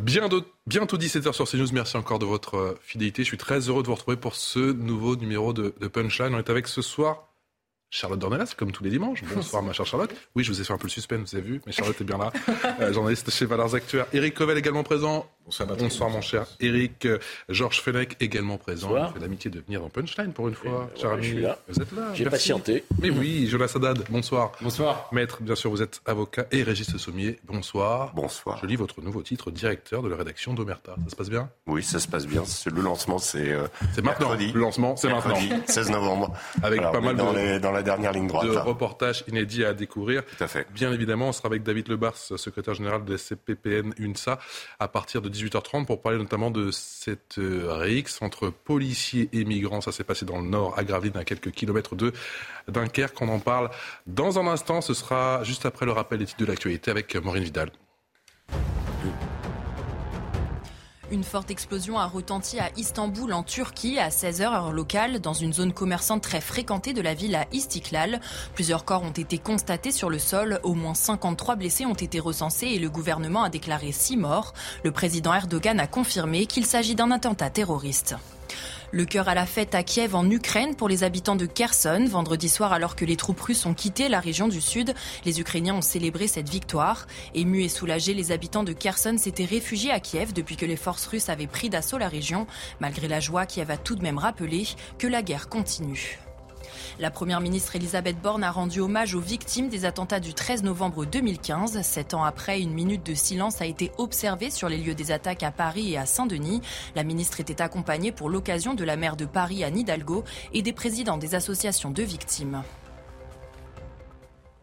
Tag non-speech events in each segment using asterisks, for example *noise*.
Bientôt, bientôt 17h sur CNews. Merci encore de votre euh, fidélité. Je suis très heureux de vous retrouver pour ce nouveau numéro de, de Punchline. On est avec ce soir Charlotte Dornelas, comme tous les dimanches. *laughs* Bonsoir, ma chère Charlotte. Oui, je vous ai fait un peu le suspense, vous avez vu, mais Charlotte est bien là. Euh, journaliste chez Valeurs Actuaires. Eric Covel également présent. Bonsoir, Bonsoir mon cher Eric. Euh, Georges Fenech également présent. Il fait l'amitié de venir dans Punchline pour une fois. cher ami, vous êtes là. J'ai patienté. Mais oui, Jonas Haddad, bonsoir. Bonsoir. Maître, bien sûr, vous êtes avocat. Et Régis Sommier, bonsoir. Bonsoir. Je lis votre nouveau titre, directeur de la rédaction d'Omerta. Ça se passe bien? Oui, ça se passe bien. Le lancement, c'est. Euh, c'est maintenant. Le lancement, c'est maintenant. 16 novembre. Avec pas mal dans, de, dans la dernière ligne droite. de reportages inédits à découvrir. Tout à fait. Bien évidemment, on sera avec David Lebars, secrétaire général de la CPPN UNSA, à partir de 18h30 pour parler notamment de cette euh, rixe entre policiers et migrants. Ça s'est passé dans le nord, à Gravelines, à quelques kilomètres de Dunkerque. On en parle dans un instant. Ce sera juste après le rappel des titres de l'actualité avec Maureen Vidal. Une forte explosion a retenti à Istanbul, en Turquie, à 16h heure locale, dans une zone commerçante très fréquentée de la ville à Istiklal. Plusieurs corps ont été constatés sur le sol, au moins 53 blessés ont été recensés et le gouvernement a déclaré 6 morts. Le président Erdogan a confirmé qu'il s'agit d'un attentat terroriste. Le cœur à la fête à Kiev en Ukraine pour les habitants de Kherson. Vendredi soir, alors que les troupes russes ont quitté la région du sud, les Ukrainiens ont célébré cette victoire. Émus et soulagés, les habitants de Kherson s'étaient réfugiés à Kiev depuis que les forces russes avaient pris d'assaut la région. Malgré la joie, Kiev a tout de même rappelé que la guerre continue. La première ministre Elisabeth Borne a rendu hommage aux victimes des attentats du 13 novembre 2015. Sept ans après, une minute de silence a été observée sur les lieux des attaques à Paris et à Saint-Denis. La ministre était accompagnée pour l'occasion de la maire de Paris Anne Hidalgo et des présidents des associations de victimes.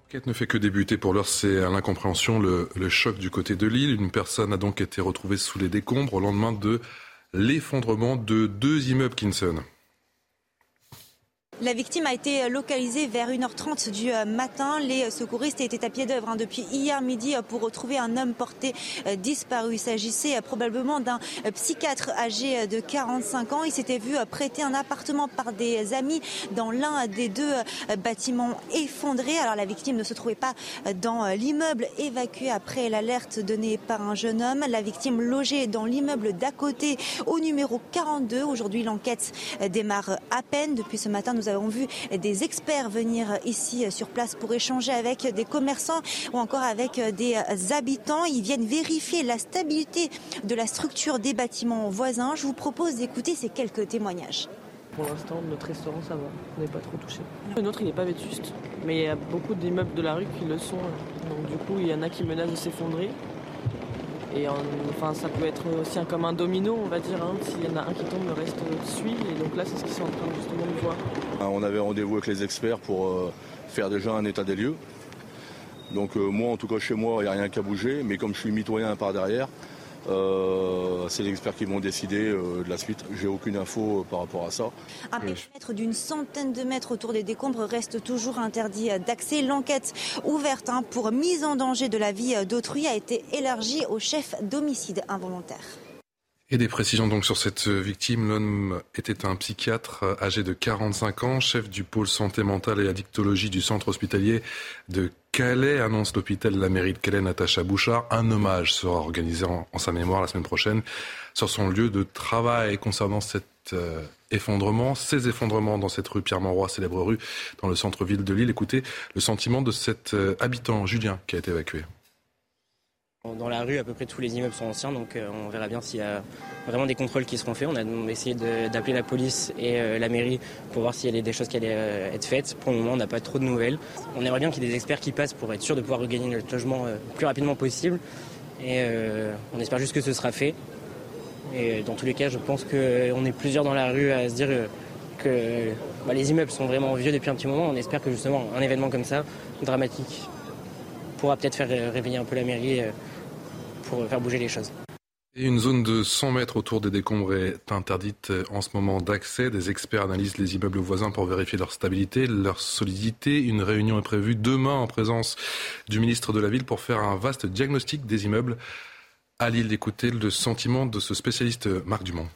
L'enquête ne fait que débuter. Pour l'heure, c'est l'incompréhension, le, le choc du côté de l'île. Une personne a donc été retrouvée sous les décombres au lendemain de l'effondrement de deux immeubles Kinson. La victime a été localisée vers 1h30 du euh, matin. Les secouristes étaient à pied d'œuvre hein, depuis hier midi euh, pour retrouver un homme porté euh, disparu. Il s'agissait probablement d'un psychiatre âgé de 45 ans. Il s'était vu prêter un appartement par des amis dans l'un des deux bâtiments effondrés. Alors la victime ne se trouvait pas dans l'immeuble évacué après l'alerte donnée par un jeune homme. La victime logée dans l'immeuble d'à côté au numéro 42. Aujourd'hui, l'enquête démarre à peine. Depuis ce matin, nous avons vu des experts venir ici sur place pour échanger avec des commerçants ou encore avec des habitants. Ils viennent vérifier la stabilité de la structure des bâtiments voisins. Je vous propose d'écouter ces quelques témoignages. Pour l'instant, notre restaurant, ça va. On n'est pas trop touché. Le nôtre, il n'est pas vétuste. Mais il y a beaucoup d'immeubles de la rue qui le sont. Donc, du coup, il y en a qui menacent de s'effondrer. Et enfin, ça peut être aussi un, comme un domino, on va dire. Hein. S'il y en a un qui tombe, le reste suit. Et donc là, c'est ce qu'ils sont en train justement de voir. Ah, on avait rendez-vous avec les experts pour euh, faire déjà un état des lieux. Donc euh, moi, en tout cas chez moi, il n'y a rien qu'à bouger. Mais comme je suis mitoyen par derrière, euh, c'est les experts qui vont décider de la suite. J'ai aucune info par rapport à ça. Un périmètre d'une centaine de mètres autour des décombres reste toujours interdit d'accès. L'enquête ouverte hein, pour mise en danger de la vie d'autrui a été élargie au chef d'homicide involontaire. Et des précisions donc sur cette victime. L'homme était un psychiatre âgé de 45 ans, chef du pôle santé mentale et addictologie du centre hospitalier de Calais, annonce l'hôpital de la mairie de Calais, Natacha Bouchard. Un hommage sera organisé en, sa mémoire la semaine prochaine sur son lieu de travail concernant cet euh, effondrement, ces effondrements dans cette rue Pierre-Mauroy, célèbre rue dans le centre-ville de Lille. Écoutez le sentiment de cet euh, habitant, Julien, qui a été évacué. Dans la rue, à peu près tous les immeubles sont anciens, donc euh, on verra bien s'il y a vraiment des contrôles qui seront faits. On a essayé d'appeler la police et euh, la mairie pour voir s'il y a des choses qui allaient euh, être faites. Pour le moment, on n'a pas trop de nouvelles. On aimerait bien qu'il y ait des experts qui passent pour être sûr de pouvoir regagner notre logement le plus rapidement possible. Et on espère juste que ce sera fait. Et dans tous les cas, je pense qu'on est plusieurs dans la rue à se dire que bah, les immeubles sont vraiment vieux depuis un petit moment. On espère que justement un événement comme ça, dramatique, pourra peut-être faire réveiller un peu la mairie pour faire bouger les choses. une zone de 100 mètres autour des décombres est interdite en ce moment d'accès. Des experts analysent les immeubles voisins pour vérifier leur stabilité, leur solidité. Une réunion est prévue demain en présence du ministre de la Ville pour faire un vaste diagnostic des immeubles. À Lille, d'écouter le sentiment de ce spécialiste Marc Dumont.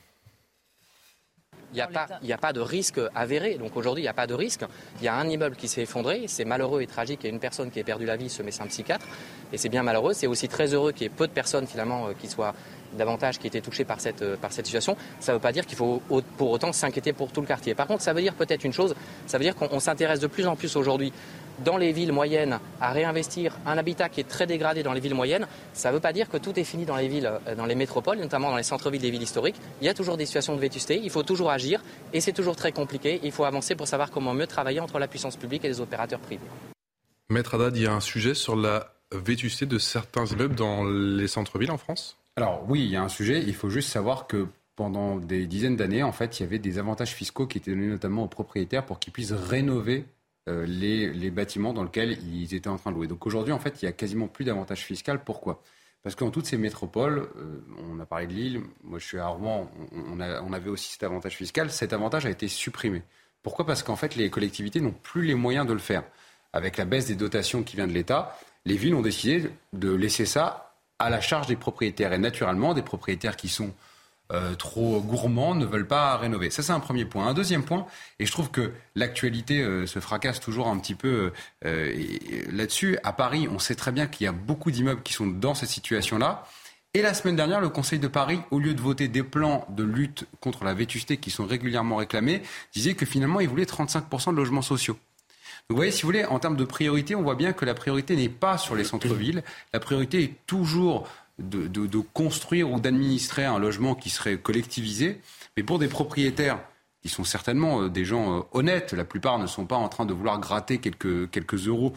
Il n'y a, pas, a pas de risque avéré. Donc aujourd'hui, il n'y a pas de risque. Il y a un immeuble qui s'est effondré. C'est malheureux et tragique. A une personne qui a perdu la vie, ce médecin psychiatre. Et c'est bien malheureux. C'est aussi très heureux qu'il y ait peu de personnes finalement euh, qui soient davantage qui étaient touchées par cette, euh, par cette situation. Ça ne veut pas dire qu'il faut pour autant s'inquiéter pour tout le quartier. Par contre, ça veut dire peut-être une chose. Ça veut dire qu'on s'intéresse de plus en plus aujourd'hui dans les villes moyennes à réinvestir un habitat qui est très dégradé dans les villes moyennes, ça ne veut pas dire que tout est fini dans les villes, euh, dans les métropoles, notamment dans les centres-villes des villes historiques. Il y a toujours des situations de vétusté, il faut toujours agir et c'est toujours très compliqué. Il faut avancer pour savoir comment mieux travailler entre la puissance publique et les opérateurs privés. Maître Haddad, il y a un sujet sur la vétusté de certains immeubles dans les centres-villes en France? Alors oui, il y a un sujet. Il faut juste savoir que pendant des dizaines d'années, en fait, il y avait des avantages fiscaux qui étaient donnés notamment aux propriétaires pour qu'ils puissent rénover euh, les, bâtiments dans lesquels ils étaient en train de louer. Donc aujourd'hui, en fait, il y a quasiment plus d'avantages fiscaux. Pourquoi? Parce que dans toutes ces métropoles, euh, on a parlé de Lille, moi je suis à Rouen, on, avait aussi cet avantage fiscal. Cet avantage a été supprimé. Pourquoi? Parce qu'en fait, les collectivités n'ont plus les moyens de le faire. Avec la baisse des dotations qui vient de l'État, les villes ont décidé de laisser ça à la charge des propriétaires. Et naturellement, des propriétaires qui sont euh, trop gourmands ne veulent pas rénover. Ça, c'est un premier point. Un deuxième point, et je trouve que l'actualité euh, se fracasse toujours un petit peu euh, là-dessus. À Paris, on sait très bien qu'il y a beaucoup d'immeubles qui sont dans cette situation-là. Et la semaine dernière, le Conseil de Paris, au lieu de voter des plans de lutte contre la vétusté qui sont régulièrement réclamés, disait que finalement, il voulait 35% de logements sociaux. Vous voyez, si vous voulez, en termes de priorité, on voit bien que la priorité n'est pas sur les centres-villes. La priorité est toujours de, construire ou d'administrer un logement qui serait collectivisé. Mais pour des propriétaires qui sont certainement euh, des gens euh, honnêtes, la plupart ne sont pas en train de vouloir gratter quelques, quelques euros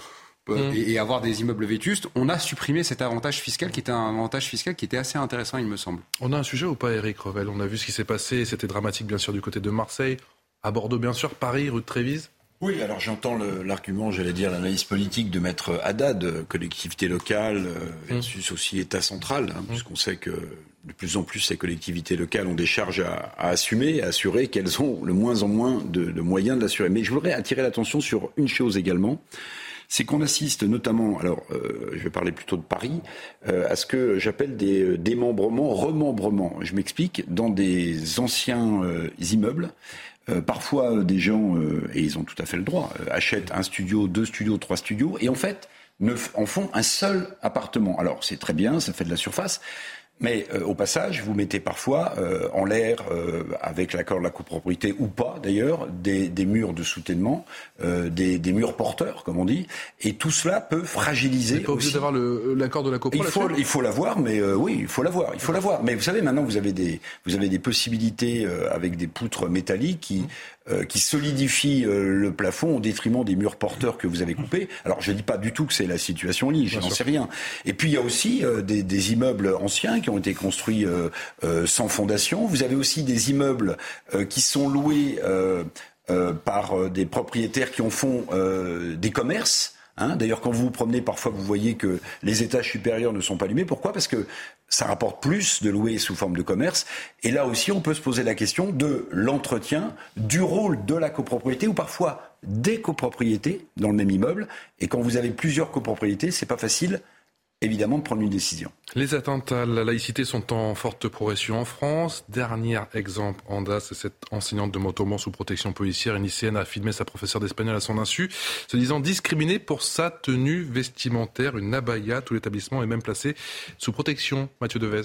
euh, mmh. et, avoir des immeubles vétustes, on a supprimé cet avantage fiscal qui était un avantage fiscal qui était assez intéressant, il me semble. On a un sujet ou pas, Eric Revel? On a vu ce qui s'est passé, c'était dramatique bien sûr du côté de Marseille, à Bordeaux bien sûr, Paris, rue de Trévise? Oui, alors j'entends l'argument, j'allais dire l'analyse politique de Maître Haddad, collectivité locale euh, versus aussi État central, hein, puisqu'on sait que de plus en plus ces collectivités locales ont des charges à, assumer, à assurer qu'elles ont le moins en moins de, moyens de l'assurer. Mais je voudrais attirer l'attention sur une chose également c'est qu'on assiste notamment, alors euh, je vais parler plutôt de Paris, euh, à ce que j'appelle des démembrements, remembrements. Je m'explique, dans des anciens immeubles, euh, parfois, euh, des gens, euh, et ils ont tout à fait le droit, achètent un studio, deux studios, trois studios, et en fait, ne, en font un seul appartement. Alors, c'est très bien, ça fait de la surface, mais euh, au passage, vous mettez parfois euh, en l'air, euh, avec l'accord de la copropriété ou pas d'ailleurs, des, des, murs de soutènement, des, des, murs porteurs, comme on dit, et tout cela peut fragiliser. Pas obligé d'avoir l'accord de la copropriété. Il faut, il faut l'avoir, mais oui, il faut l'avoir, il faut l'avoir. Mais vous savez, maintenant, vous avez des, vous avez des possibilités avec des poutres métalliques qui euh, qui solidifie euh, le plafond au détriment des murs porteurs que vous avez coupés. Alors je ne dis pas du tout que c'est la situation Lille, je n'en sais rien. Et puis il y a aussi euh, des, des, immeubles anciens qui ont été construits sans fondation. Vous avez aussi des immeubles qui sont loués par des propriétaires qui en font des commerces. Hein. D'ailleurs, quand vous vous promenez, parfois, vous voyez que les étages supérieurs ne sont pas allumés. Pourquoi? Parce que ça rapporte plus de louer sous forme de commerce. Et là aussi, on peut se poser la question de l'entretien, du rôle de la copropriété ou parfois des copropriétés dans le même immeuble. Et quand vous avez plusieurs copropriétés, c'est pas facile évidemment de prendre une décision. Les atteintes à la laïcité sont en forte progression en France. Dernier exemple en date, c'est cette enseignante de Montauban sous protection policière. Une lycéenne a filmé sa professeure d'espagnol à son insu, se disant discriminée pour sa tenue vestimentaire, une abaya. Tout l'établissement est même placé sous protection. Mathieu Devez.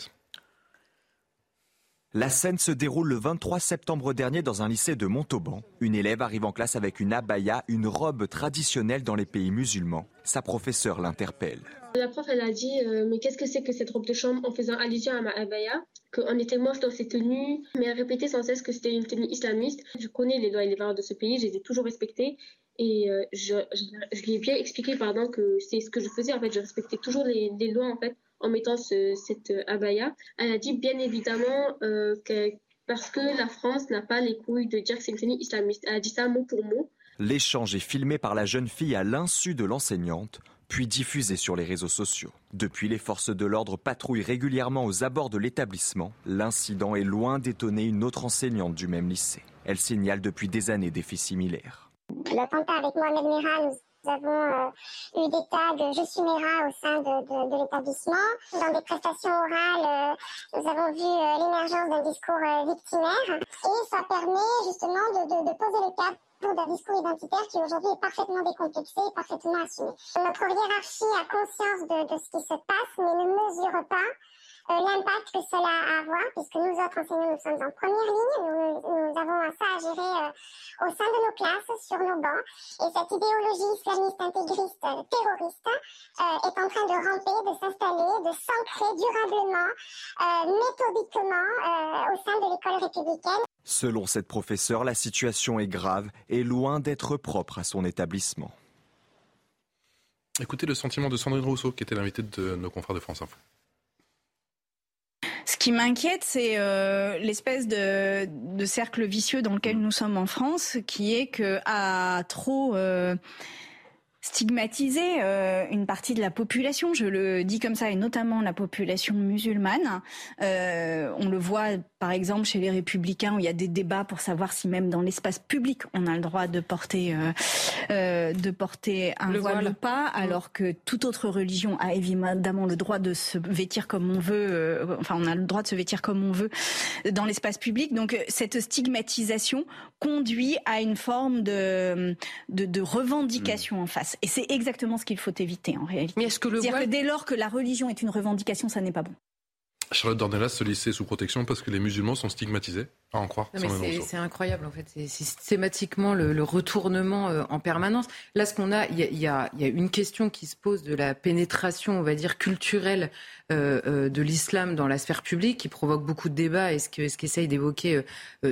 La scène se déroule le 23 septembre dernier dans un lycée de Montauban. Une élève arrive en classe avec une abaya, une robe traditionnelle dans les pays musulmans. Sa professeure l'interpelle. La prof, elle a dit euh, Mais qu'est-ce que c'est que cette robe de chambre? En faisant allusion à ma abaya Qu'on était moche dans ses tenues. Mais elle répétait sans cesse que c'était une tenue islamiste. Je connais les lois et les valeurs de ce pays, je les ai toujours respectées. Et euh, je, lui ai bien expliqué pardon, que c'est ce que je faisais. En fait, je respectais toujours les, lois en fait, en mettant cette abaya. Elle a dit bien évidemment euh, parce que la France n'a pas les couilles de dire que c'est une tenue islamiste. Elle a dit ça mot pour mot. L'échange est filmé par la jeune fille à l'insu de l'enseignante. Puis diffusée sur les réseaux sociaux. Depuis, les forces de l'ordre patrouillent régulièrement aux abords de l'établissement. L'incident est loin d'étonner une autre enseignante du même lycée. Elle signale depuis des années des faits similaires. L'attentat avec Mohamed Merah, nous avons euh, eu des tags Je suis Mera au sein de, l'établissement. Dans des prestations orales, euh, nous avons vu euh, l'émergence d'un discours victimaire et ça permet justement de, poser le d'un discours identitaire qui aujourd'hui est parfaitement décomplexé et parfaitement assumé. Notre hiérarchie a conscience de, de ce qui se passe mais ne mesure pas euh, l'impact que cela a à avoir, puisque nous autres enseignants, nous sommes en première ligne, nous, avons ça à gérer euh, au sein de nos classes, sur nos bancs, et cette idéologie islamiste intégriste euh, terroriste est en train de ramper, de s'installer, de s'ancrer durablement, méthodiquement au sein de l'école républicaine. Selon cette professeure, la situation est grave et loin d'être propre à son établissement. Écoutez le sentiment de Sandrine Rousseau, qui était l'invitée de nos confrères de France Info. Ce qui m'inquiète, c'est euh, l'espèce de, cercle vicieux dans lequel nous sommes en France, qui est que à trop euh, stigmatiser euh, une partie de la population, je le dis comme ça, et notamment la population musulmane. Euh, on le voit par exemple chez les républicains où il y a des débats pour savoir si même dans l'espace public on a le droit de porter euh, de porter un voile, ou pas, alors que toute autre religion a évidemment le droit de se vêtir comme on veut. enfin, on a le droit de se vêtir comme on veut dans l'espace public. Donc cette stigmatisation conduit à une forme de de, de revendication en face. Et c'est exactement ce qu'il faut éviter en réalité. Mais est-ce que le voile... que dès lors que la religion est une revendication, ça n'est pas bon. Charlotte Dornelas se lycée sous protection parce que les musulmans sont stigmatisés, à en croire. C'est incroyable en fait, c'est systématiquement le, retournement euh, en permanence. Là, ce qu'on a, il y a, y a, une question qui se pose de la pénétration, on va dire, culturelle euh, euh, de l'islam dans la sphère publique, qui provoque beaucoup de débats, et ce qu'essaye ce d'évoquer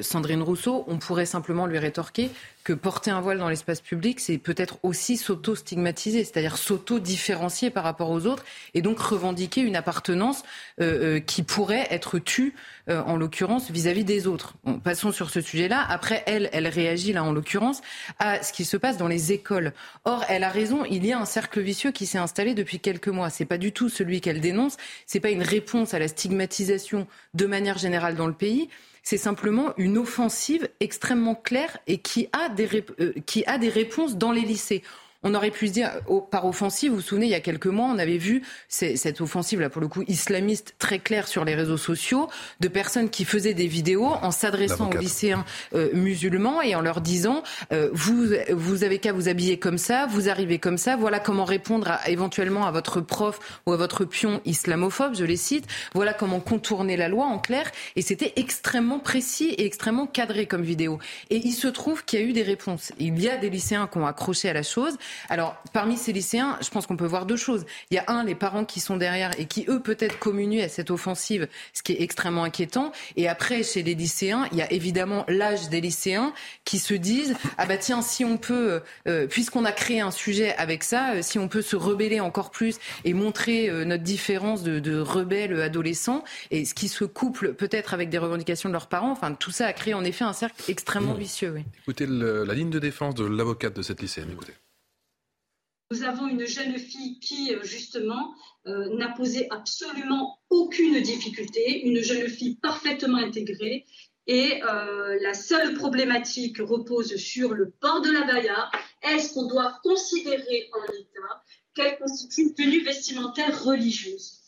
Sandrine Rousseau? On pourrait simplement lui rétorquer que porter un voile dans l'espace public, c'est peut-être aussi s'auto-stigmatiser, c'est-à-dire s'auto-différencier par rapport aux autres et donc revendiquer une appartenance euh, euh, qui pourrait être tue, euh, en l'occurrence, vis-à-vis des autres. passons sur ce sujet-là. Après, elle, elle réagit là, en l'occurrence, à ce qui se passe dans les écoles. Or, elle a raison, il y a un cercle vicieux qui s'est installé depuis quelques mois. C'est pas du tout celui qu'elle dénonce, c'est pas une réponse à la stigmatisation de manière générale dans le pays c'est simplement une offensive extrêmement claire et qui a des, euh, qui a des réponses dans les lycées on aurait pu se dire par offensive. Vous vous souvenez, il y a quelques mois, on avait vu cette offensive là pour le coup islamiste très claire sur les réseaux sociaux de personnes qui faisaient des vidéos en s'adressant aux lycéens euh, musulmans et en leur disant euh, vous vous avez qu'à vous habiller comme ça, vous arrivez comme ça, voilà comment répondre à, éventuellement à votre prof ou à votre pion islamophobe, je les cite, voilà comment contourner la loi en clair et c'était extrêmement précis et extrêmement cadré comme vidéo. Et il se trouve qu'il y a eu des réponses. Il y a des lycéens qui ont accroché à la chose. Alors, parmi ces lycéens, je pense qu'on peut voir deux choses. Il y a un, les parents qui sont derrière et qui, eux, peut-être communuent à cette offensive, ce qui est extrêmement inquiétant. Et après, chez les lycéens, il y a évidemment l'âge des lycéens qui se disent, ah bah tiens, si on peut, euh, euh, puisqu'on a créé un sujet avec ça, euh, si on peut se rebeller encore plus et montrer notre différence de, de rebelles adolescents, et ce qui se couple peut-être avec des revendications de leurs parents, enfin, tout ça a créé en effet un cercle extrêmement vicieux. Écoutez la ligne de défense de l'avocate de cette lycéenne, écoutez. Nous avons une jeune fille qui, euh, justement, euh, n'a posé absolument aucune difficulté, une jeune fille parfaitement intégrée. Et euh, la seule problématique repose sur le port de la baya. Est-ce qu'on doit considérer en l'état qu'elle constitue une tenue vestimentaire religieuse?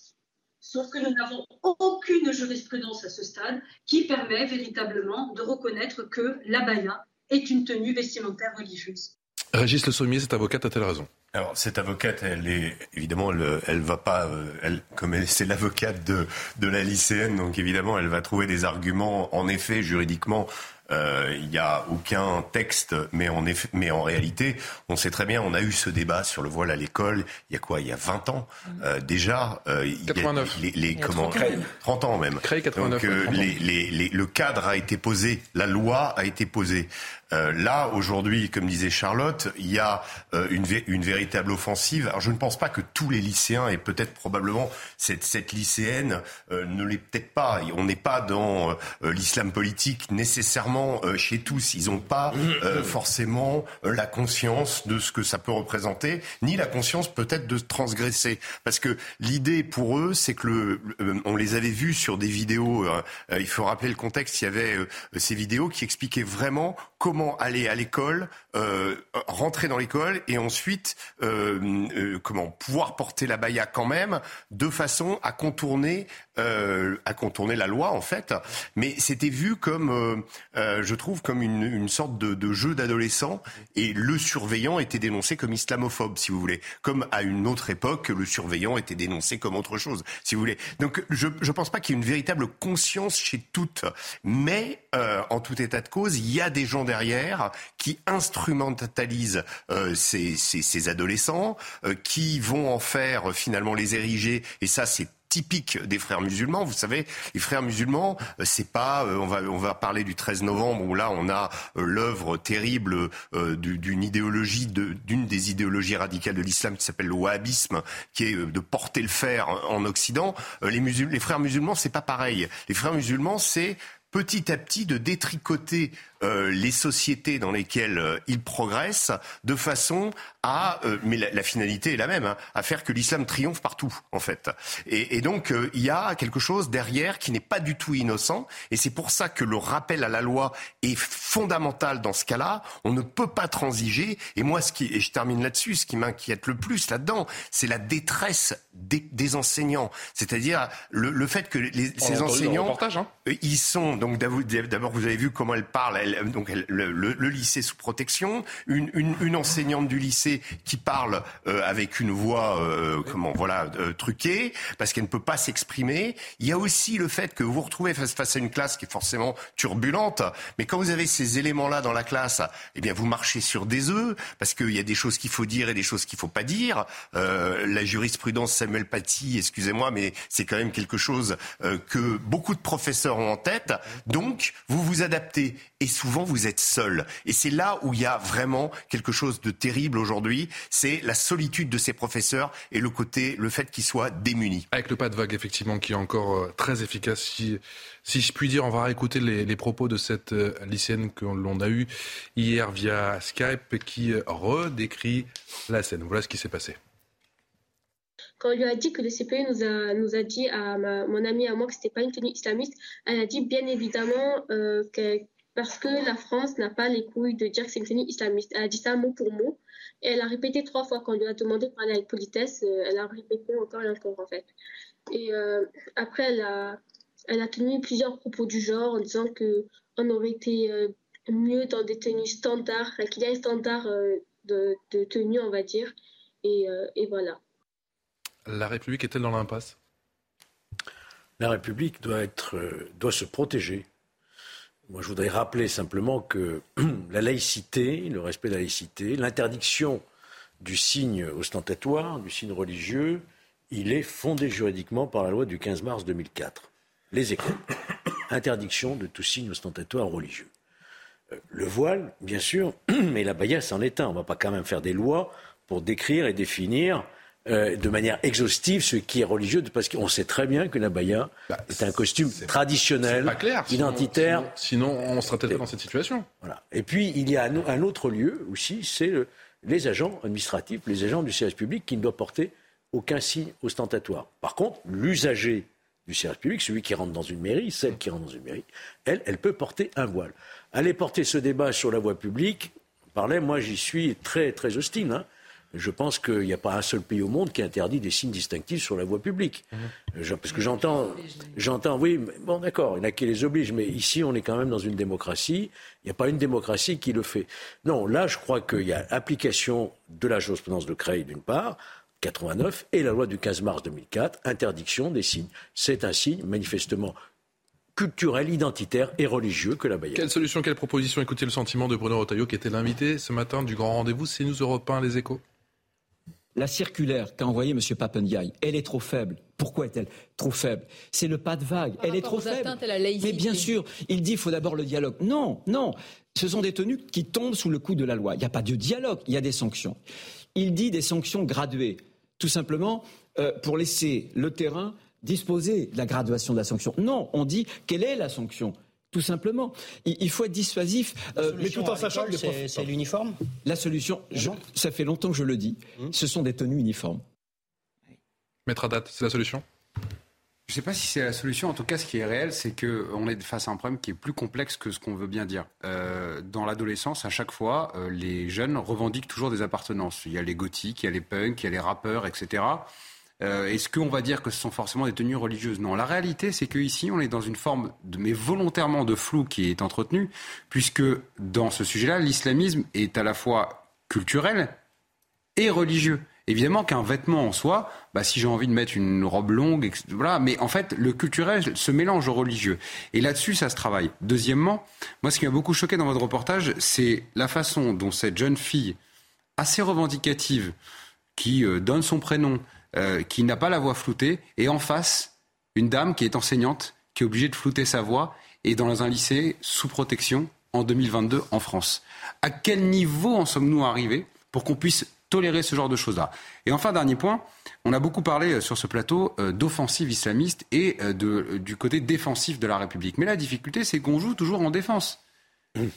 Sauf que nous n'avons aucune jurisprudence à ce stade qui permet véritablement de reconnaître que la baya est une tenue vestimentaire religieuse. Régis Le Sommier, cette avocate a-t-elle raison? Alors cette avocate, elle est évidemment, elle, elle va pas, euh, elle, comme c'est l'avocate de, de la lycéenne, donc évidemment, elle va trouver des arguments, en effet, juridiquement, il n'y a aucun texte, mais en, effet, mais en réalité, on sait très bien, on a eu ce débat sur le voile à l'école, il y a quoi? Il y a 20 ans euh, déjà. Euh, 89. les, les, comment, 30 ans même. Créé 89. Donc, euh, les, les, le cadre a été posé, la loi a été posée. Euh, là, aujourd'hui, comme disait Charlotte, il y a euh, une, une, véritable offensive. Alors, je ne pense pas que tous les lycéens, et peut-être probablement cette, cette lycéenne, ne l'est peut-être pas. On n'est pas dans l'islam politique nécessairement nécessairement chez tous. Ils n'ont pas forcément la conscience de ce que ça peut représenter, ni la conscience peut-être de transgresser. Parce que l'idée pour eux, c'est que le, on les avait vus sur des vidéos. il faut rappeler le contexte. Il y avait ces vidéos qui expliquaient vraiment comment aller à l'école, euh, rentrer dans l'école et ensuite euh, euh, comment pouvoir porter la baya quand même de façon à contourner à contourner la loi en fait. Mais c'était vu comme je trouve comme une, une sorte de, de jeu d'adolescent et le surveillant était dénoncé comme islamophobe si vous voulez, comme à une autre époque le surveillant était dénoncé comme autre chose si vous voulez. Donc je ne pense pas qu'il y ait une véritable conscience chez toutes, mais en tout état de cause il y a des gens derrière qui instrumentalisent euh, ces, ces, ces, adolescents, euh, qui vont en faire euh, finalement les ériger, et ça c'est typique des frères musulmans. Vous savez, les frères musulmans, euh, c'est pas. on va on va parler du 13 novembre où là on a l'œuvre terrible d'une idéologie d'une des idéologies radicales de l'islam qui s'appelle le wahhabisme, qui est de porter le fer en Occident. les musulmans, les frères musulmans, c'est pas pareil. Les frères musulmans, c'est petit à petit de détricoter euh, les sociétés dans lesquelles euh, ils progressent de façon à, euh, mais la, finalité est la même, hein, à faire que l'islam triomphe partout en fait. Et, et donc il y a quelque chose derrière qui n'est pas du tout innocent, et c'est pour ça que le rappel à la loi est fondamental dans ce cas-là. On ne peut pas transiger. Et moi, ce qui, et je termine là-dessus, ce qui m'inquiète le plus là-dedans, c'est la détresse des, des enseignants, c'est-à-dire le, le, fait que les, ces enseignants, hein. ils sont donc d'abord vous avez vu comment elle parle donc le, lycée sous protection, une, enseignante du lycée qui parle euh, avec une voix euh, comment voilà euh, truquée parce qu'elle ne peut pas s'exprimer. Il y a aussi le fait que vous vous retrouvez face, à une classe qui est forcément turbulente, mais quand vous avez ces éléments-là dans la classe, eh bien vous marchez sur des œufs parce qu'il y a des choses qu'il faut dire et des choses qu'il faut pas dire. la jurisprudence Samuel Paty, excusez-moi, mais c'est quand même quelque chose que beaucoup de professeurs ont en tête. Donc vous vous adaptez souvent vous êtes seul. Et c'est là où il y a vraiment quelque chose de terrible aujourd'hui, c'est la solitude de ces professeurs et le côté, le fait qu'ils soient démunis. Avec le pas de vague, effectivement, qui est encore euh, très efficace. Si, si je puis dire, on va écouter les, les propos de cette euh, lycéenne que l'on a eue hier via Skype qui euh, redécrit la scène. Voilà ce qui s'est passé quand on lui a dit que le CPE nous a, nous a dit à mon ami à moi que c'était pas une tenue islamiste, elle a dit bien évidemment euh, que parce que la France n'a pas les couilles de dire que c'est une tenue islamiste. Elle a dit ça mot pour mot. Et elle a répété trois fois quand on lui a demandé de parler avec politesse. Euh, elle a répété encore et encore, en fait. Et euh, après, elle a, elle a tenu plusieurs propos du genre en disant qu'on aurait été euh, mieux dans des tenues standards, qu'il y a un standard de, de, tenue, on va dire. Et, et voilà. La République est-elle dans l'impasse? La République doit, être, doit se protéger moi, je voudrais rappeler simplement que *clears throat* la laïcité, le respect de la laïcité, l'interdiction du signe ostentatoire, du signe religieux, il est fondé juridiquement par la loi du 15 mars 2004. Les écoles. *coughs* Interdiction de tout signe ostentatoire religieux. Euh, le voile, bien sûr, *clears throat* mais la baya, c'en est un. On ne va pas quand même faire des lois pour décrire et définir euh, de manière exhaustive ce qui est religieux, parce qu'on sait très bien que l'abaya bah, est un costume traditionnel, identitaire. Sinon, on serait peut-être dans cette situation. Voilà. Et puis, il y a un, autre lieu aussi, c'est les agents administratifs, les agents du service public qui ne doivent porter aucun signe ostentatoire. Par contre, l'usager du service public, celui qui rentre dans une mairie, celle qui rentre dans une mairie, elle, elle peut porter un voile. Aller porter ce débat sur la voie publique, parlait, moi j'y suis très très hostile. Hein je pense qu'il n'y a pas un seul pays au monde qui interdit des signes distinctifs sur la voie publique. Mhm. parce que j'entends, j'entends, oui, bon d'accord, il y en a qui les obligent, mais ici on est quand même dans une démocratie. Il n'y a pas une démocratie qui le fait. Non, là je crois qu'il y a application de la jurisprudence de Creil d'une part, 89, et la loi du 15 mars 2004, interdiction des signes. C'est un signe manifestement culturel, identitaire et religieux que la Bayenne. Quelle solution, quelle proposition? Écoutez le sentiment de Bruno Retailleau qui était l'invité ce matin du grand rendez-vous C'est nous Européens les échos la circulaire qu'a envoyée M. Papendiaï, elle est trop faible. Pourquoi est-elle trop faible? C'est le pas de vague. elle est trop faible. Mais bien sûr, il dit qu'il faut d'abord le dialogue. Non, non. Ce sont des tenues qui tombent sous le coup de la loi. Il n'y a pas de dialogue, il y a des sanctions. Il dit des sanctions graduées, tout simplement euh, pour laisser le terrain disposer de la graduation de la sanction. Non, on dit quelle est la sanction? Tout simplement. Il, faut être dissuasif, euh, mais tout en sachant que c'est l'uniforme. La solution, ça fait longtemps que je le dis, hum. ce sont des tenues uniformes. Mettre à date, c'est la solution? Je ne sais pas si c'est la solution. En tout cas, ce qui est réel, c'est qu'on est face à un problème qui est plus complexe que ce qu'on veut bien dire. Euh, dans l'adolescence, à chaque fois, euh, les jeunes revendiquent toujours des appartenances. Il y a les gothiques, il y a les punks, il y a les rappeurs, etc. Euh, est-ce qu'on va dire que ce sont forcément des tenues religieuses? Non. La réalité, c'est qu'ici, on est dans une forme, mais volontairement de flou qui est entretenu, puisque dans ce sujet-là, l'islamisme est à la fois culturel et religieux. Évidemment qu'un vêtement en soi, bah, si j'ai envie de mettre une robe longue, voilà, mais en fait, le culturel se mélange au religieux. Et là-dessus, ça se travaille. Deuxièmement, moi, ce qui m'a beaucoup choqué dans votre reportage, c'est la façon dont cette jeune fille, assez revendicative, qui euh, donne son prénom, euh, qui n'a pas la voix floutée, et en face, une dame qui est enseignante, qui est obligée de flouter sa voix, et dans un lycée sous protection en 2022 en France. À quel niveau en sommes-nous arrivés pour qu'on puisse tolérer ce genre de choses-là? Et enfin, dernier point, on a beaucoup parlé euh, sur ce plateau euh, d'offensive islamiste et de, du côté défensif de la République. Mais la difficulté, c'est qu'on joue toujours en défense.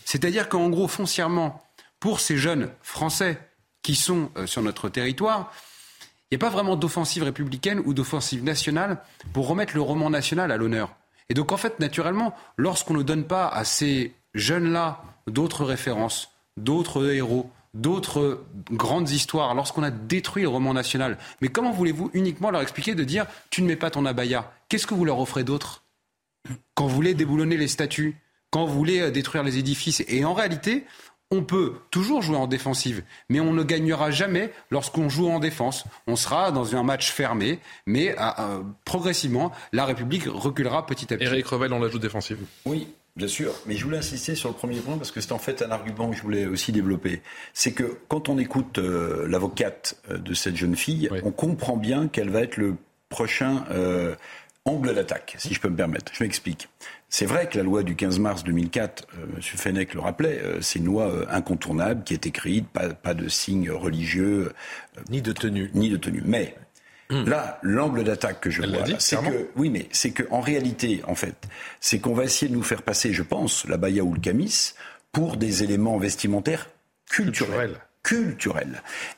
C'est-à-dire qu'en gros, foncièrement, pour ces jeunes Français qui sont sur notre territoire, il n'y a pas vraiment d'offensive républicaine ou d'offensive nationale pour remettre le roman national à l'honneur. Et donc, en fait, naturellement, lorsqu'on ne donne pas à ces jeunes-là d'autres références, d'autres héros, d'autres grandes histoires, lorsqu'on a détruit le roman national. Mais comment voulez-vous uniquement leur expliquer de dire tu ne mets pas ton abaya Qu'est-ce que vous leur offrez d'autre? Quand vous voulez déboulonner les statues, quand vous voulez euh, détruire les édifices. Et en réalité, on peut toujours jouer en défensive, mais on ne gagnera jamais lorsqu'on joue en défense. On sera dans un match fermé, mais euh, euh, progressivement, la République reculera petit à petit. Eric Revel, on la joue défensive. Oui, Bien sûr, mais je voulais insister sur le premier point parce que c'est en fait un argument que je voulais aussi développer. C'est que quand on écoute euh, l'avocate de cette jeune fille, on comprend bien qu'elle va être le prochain euh, angle d'attaque, si je peux me permettre. Je m'explique. C'est vrai que la loi du 15 mars 2004, M. Fenech le rappelait, c'est une loi incontournable qui est écrite, pas, pas de signes religieux. ni de tenue. Ni de tenue. Mais Hmm. Là, l'angle d'attaque que je vois, c'est que, oui, mais c'est que en réalité, en fait, c'est qu'on va essayer de nous faire passer, je pense, la baya ou le camis pour des éléments vestimentaires culturels culturel.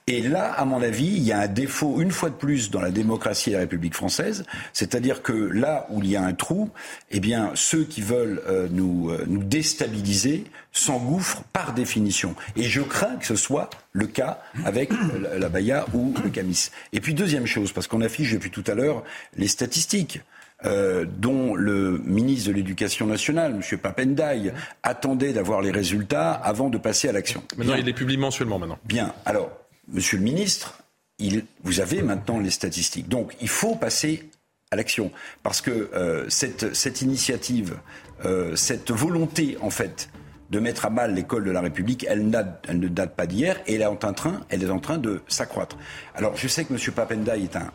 Et là, à mon avis, il y a un défaut, une fois de plus, dans la démocratie et la République française, c'est-à-dire que là où il y a un trou, eh bien, ceux qui veulent euh, nous, euh, nous déstabiliser s'engouffrent par définition. Et je crains que ce soit le cas avec la, la Baïa ou le Camis. Et puis, deuxième chose, parce qu'on affiche depuis tout à l'heure les statistiques. Euh, dont le ministre de l'Éducation nationale, M. Papendaï, attendait d'avoir les résultats avant de passer à l'action. Maintenant, il les publie mensuellement maintenant. Bien. Alors, Monsieur le ministre, il, vous avez maintenant les statistiques. Donc, il faut passer à l'action. Parce que euh, cette, cette, initiative, euh, cette volonté, en fait, de mettre à mal l'école de la République, elle, elle ne date pas d'hier et elle est en train, elle est en train de s'accroître. Alors, je sais que M. Papendaï est un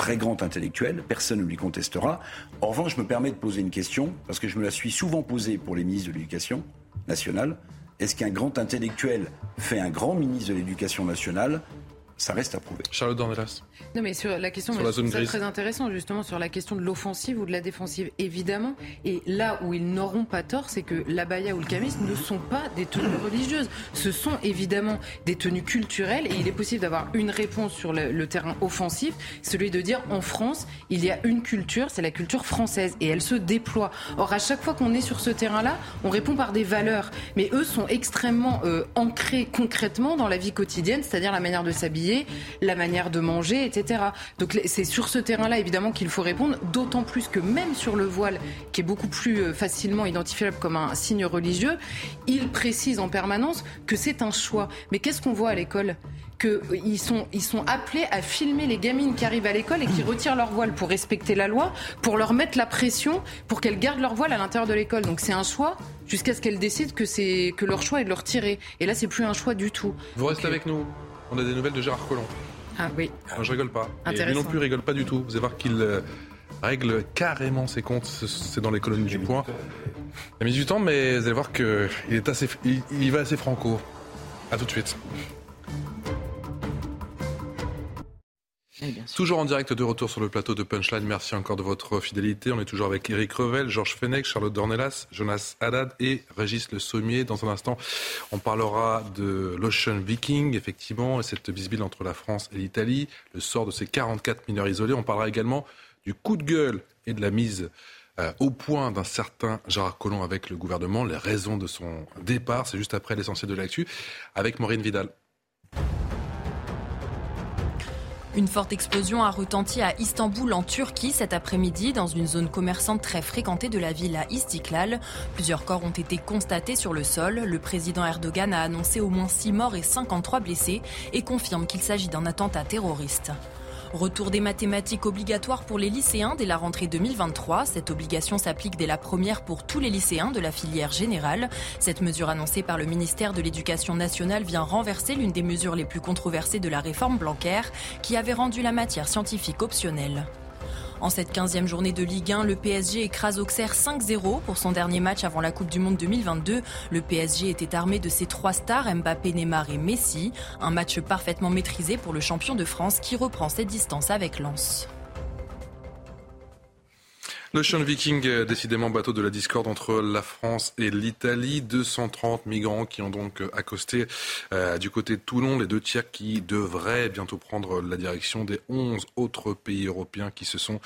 très grand intellectuel, personne ne lui contestera. En revanche, je me permets de poser une question, parce que je me la suis souvent posée pour les ministres de l'Éducation nationale. Est-ce qu'un grand intellectuel fait un grand ministre de l'Éducation nationale? Ça reste à prouver. Charlotte Dornelas. Non, mais sur la question, c'est très intéressant justement sur la question de l'offensive ou de la défensive, évidemment. Et là où ils n'auront pas tort, c'est que l'abaya ou le camis ne sont pas des tenues religieuses. Ce sont évidemment des tenues culturelles et il est possible d'avoir une réponse sur le, terrain offensif, celui de dire en France, il y a une culture, c'est la culture française et elle se déploie. Or, à chaque fois qu'on est sur ce terrain-là, on répond par des valeurs. Mais eux sont extrêmement euh, ancrés concrètement dans la vie quotidienne, c'est-à-dire la manière de s'habiller la manière de manger, etc. Donc c'est sur ce terrain-là, évidemment, qu'il faut répondre, d'autant plus que même sur le voile, qui est beaucoup plus euh, facilement identifiable comme un signe religieux, il précise en permanence que c'est un choix. Mais qu'est-ce qu'on voit à l'école? Qu'ils euh, sont, ils sont appelés à filmer les gamines qui arrivent à l'école et qui retirent leur voile pour respecter la loi, pour leur mettre la pression, pour qu'elles gardent leur voile à l'intérieur de l'école. Donc c'est un choix jusqu'à ce qu'elles décident que, c'est, que leur choix est de le retirer. Et là, c'est plus un choix du tout. Vous restez avec nous on a des nouvelles de Gérard Collomb. Ah oui. Moi, je rigole pas. Et lui non plus rigole pas du tout. Vous allez voir qu'il euh, règle carrément ses comptes. C'est dans les colonnes du point. Il a mis du temps, mais vous allez voir qu'il est assez, il, va assez franco. À tout de suite. Toujours en direct de retour sur le plateau de Punchline. Merci encore de votre fidélité. On est toujours avec Eric Revel, Georges Fenech, Charlotte Dornelas, Jonas Haddad et Régis Le Sommier. Dans un instant, on parlera de l'Ocean Viking, effectivement, et cette bisbille entre la France et l'Italie, le sort de ces 44 mineurs isolés. On parlera également du coup de gueule et de la mise euh, au point d'un certain Gérard Collomb avec le gouvernement, les raisons de son départ. C'est juste après l'essentiel de l'actu avec Maureen Vidal. Une forte explosion a retenti à Istanbul en Turquie cet après-midi dans une zone commerçante très fréquentée de la ville à Istiklal. Plusieurs corps ont été constatés sur le sol. Le président Erdogan a annoncé au moins 6 morts et 53 blessés et confirme qu'il s'agit d'un attentat terroriste. Retour des mathématiques obligatoires pour les lycéens dès la rentrée 2023. Cette obligation s'applique dès la première pour tous les lycéens de la filière générale. Cette mesure annoncée par le ministère de l'Éducation nationale vient renverser l'une des mesures les plus controversées de la réforme Blanquer qui avait rendu la matière scientifique optionnelle. En cette 15e journée de Ligue 1, le PSG écrase Auxerre 5-0 pour son dernier match avant la Coupe du Monde 2022. Le PSG était armé de ses trois stars, Mbappé, Neymar et Messi. Un match parfaitement maîtrisé pour le champion de France qui reprend ses distances avec Lens. L'Ocean Viking, euh, décidément bateau de la discorde entre la France et l'Italie. 230 migrants qui ont donc euh, accosté euh, du côté de Toulon, les deux tiers qui devraient bientôt prendre la direction des 11 autres pays européens qui se sont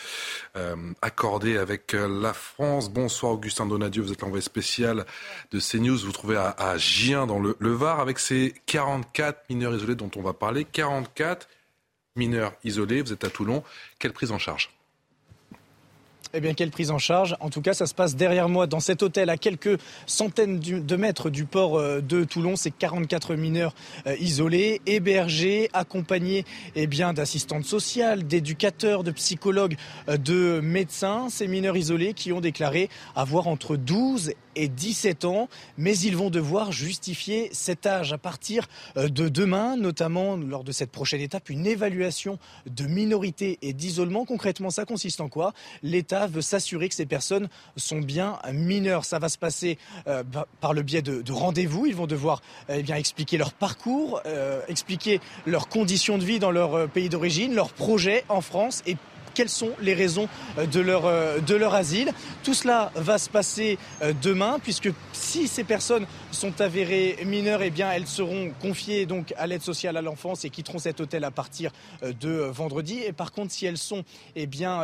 accordés avec la France. Bonsoir Augustin Donadieu, vous êtes l'envoyé spécial de CNews. Vous, vous trouvez à, à Gien dans le, le Var avec ces 44 mineurs isolés dont on va parler. 44 mineurs isolés, vous êtes à Toulon. Quelle prise en charge? Eh bien, quelle prise en charge En tout cas, ça se passe derrière moi, dans cet hôtel, à quelques centaines de mètres du port euh, de Toulon. C'est 44 mineurs euh, isolés, hébergés, accompagnés eh bien, d'assistantes sociales, d'éducateurs, de psychologues, euh, de médecins. Ces mineurs isolés qui ont déclaré avoir entre 12 et 17 ans, mais ils vont devoir justifier cet âge à partir de demain, notamment lors de cette prochaine étape, une évaluation de minorité et d'isolement. Concrètement, ça consiste en quoi? L'État veut s'assurer que ces personnes sont bien mineures. Ça va se passer euh, par le biais de, rendez-vous. Ils vont devoir eh bien, expliquer leur parcours, euh, expliquer leurs conditions de vie dans leur euh, pays d'origine, leurs projets en France et quelles sont les raisons euh, de leur, euh, asile. Tout cela va se passer euh, demain, puisque si ces personnes sont avérées mineures, eh bien, elles seront confiées donc à l'aide sociale à l'enfance et quitteront cet hôtel à partir de vendredi. Et par contre, si elles sont eh bien,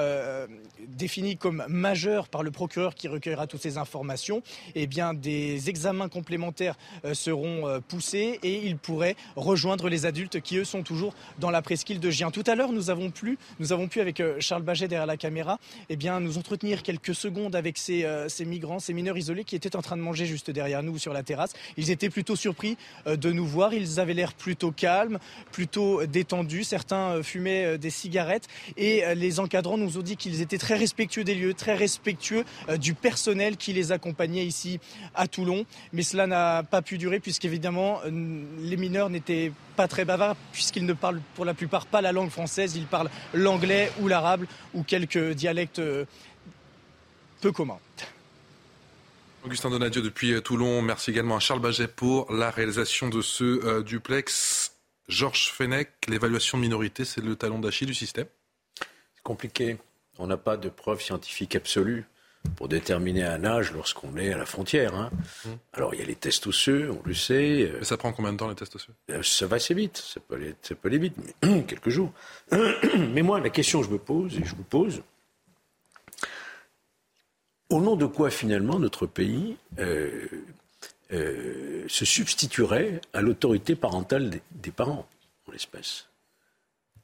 définies comme majeures par le procureur qui recueillera toutes ces informations, eh bien, des examens complémentaires seront poussés et ils pourraient rejoindre les adultes qui, eux, sont toujours dans la presqu'île de Gien. Tout à l'heure, nous avons, pu, nous avons pu avec Charles Baget derrière la caméra, bien, nous entretenir quelques secondes avec ces, euh, ces, migrants, ces mineurs isolés qui étaient en train de manger juste derrière nous sur la terrasse. Ils étaient plutôt surpris euh, de nous voir. Ils avaient l'air plutôt calmes, plutôt détendus. Certains euh, fumaient des cigarettes et les encadrants nous ont dit qu'ils étaient très respectueux des lieux, très respectueux du personnel qui les accompagnait ici à Toulon. Mais cela n'a pas pu durer puisqu'évidemment les mineurs n'étaient pas très bavards puisqu'ils ne parlent pour la plupart pas la langue française, ils parlent l'anglais ou l'arabe ou quelques dialectes euh, peu communs. Augustin Donadieu depuis euh, Toulon. Merci également à Charles Baget pour la réalisation de ce euh, duplex. Georges Fenech, l'évaluation de minorité, c'est le talon d'Achille du système C'est compliqué. On n'a pas de preuves scientifiques absolues pour déterminer un âge lorsqu'on est à la frontière. Hein. Mmh. Alors il y a les tests osseux, on le sait. Mais ça prend combien de temps les tests osseux? Euh, Ça va assez vite, ça peut aller, ça peut aller vite, mais *clears throat* quelques jours. *clears throat* mais moi, la question que je me pose, et je vous pose, au nom de quoi finalement notre pays euh, euh, se substituerait à l'autorité parentale des, des parents, en l'espèce?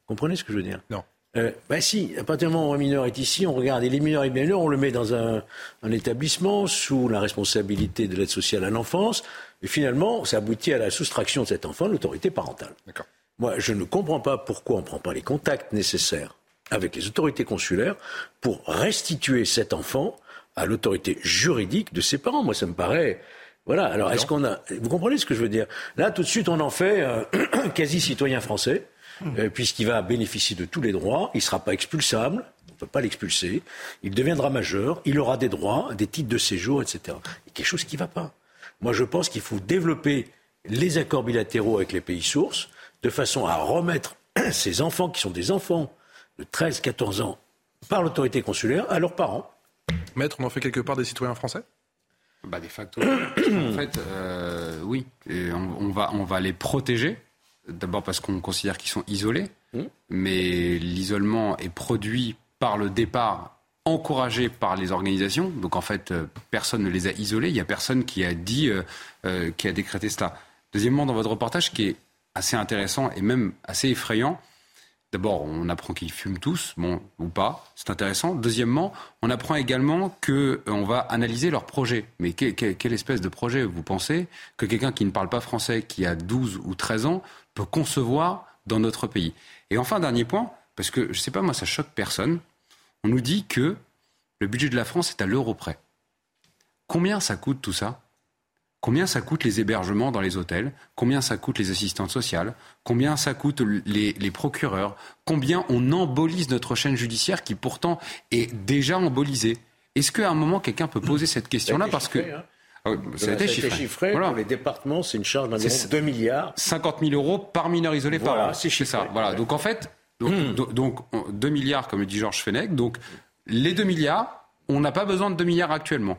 Comprenez ce que je veux dire? Non. Euh, ben si, à partir du moment où un mineur est ici, on regarde, et les mineurs et mineurs, on le met dans un, établissement sous la responsabilité de l'aide sociale à l'enfance, et finalement, ça aboutit à la soustraction de cet enfant de l'autorité parentale. Moi, je ne comprends pas pourquoi on ne prend pas les contacts nécessaires avec les autorités consulaires pour restituer cet enfant à l'autorité juridique de ses parents. Moi, ça me paraît... Voilà, alors est-ce qu'on a... Vous comprenez ce que je veux dire? Là, tout de suite, on en fait *clears throat* un quasi-citoyen français euh, puisqu'il va bénéficier de tous les droits, il ne sera pas expulsable, on ne peut pas l'expulser, il deviendra majeur, il aura des droits, des titres de séjour, etc. A quelque chose qui ne va pas. Moi, je pense qu'il faut développer les accords bilatéraux avec les pays sources, de façon à remettre *clears throat* ces enfants qui sont des enfants de 13-14 ans par l'autorité consulaire à leurs parents. Maître, on en fait quelque part des citoyens français? Bah, De facto. en *clears throat* fait, euh, oui. on, va, on va les protéger. D'abord parce qu'on considère qu'ils sont isolés. Mmh. Mais l'isolement est produit par le départ encouragé par les organisations. Donc en fait, euh, personne ne les a isolés. Il n'y a personne qui a dit, euh, qui a décrété cela. Deuxièmement, dans votre reportage, qui est assez intéressant et même assez effrayant, D'abord, on apprend qu'ils fument tous, bon, ou pas, c'est intéressant. Deuxièmement, on apprend également qu'on euh, va analyser leurs projets. Mais quelle espèce de projet vous pensez que quelqu'un qui ne parle pas français, qui a 12 ou 13 ans, peut concevoir dans notre pays? Et enfin, dernier point, parce que je ne sais pas, moi, ça choque personne, on nous dit que le budget de la France est à l'euro près. Combien ça coûte tout ça? Combien ça coûte les hébergements dans les hôtels? Combien ça coûte les assistantes sociales? Combien ça coûte les, procureurs? Combien on embolise notre chaîne judiciaire qui pourtant est déjà embolisée? Est-ce qu'à un moment quelqu'un peut poser cette question-là? Parce que hein. ça a été chiffré. Pour les départements, c'est une charge d'environ 2 milliards. 50 000 euros par mineur isolé par an. C'est ça. Voilà. Donc en fait, donc, donc, 2 milliards, comme le dit Georges Fenech. Donc les 2 milliards, on n'a pas besoin de 2 milliards actuellement.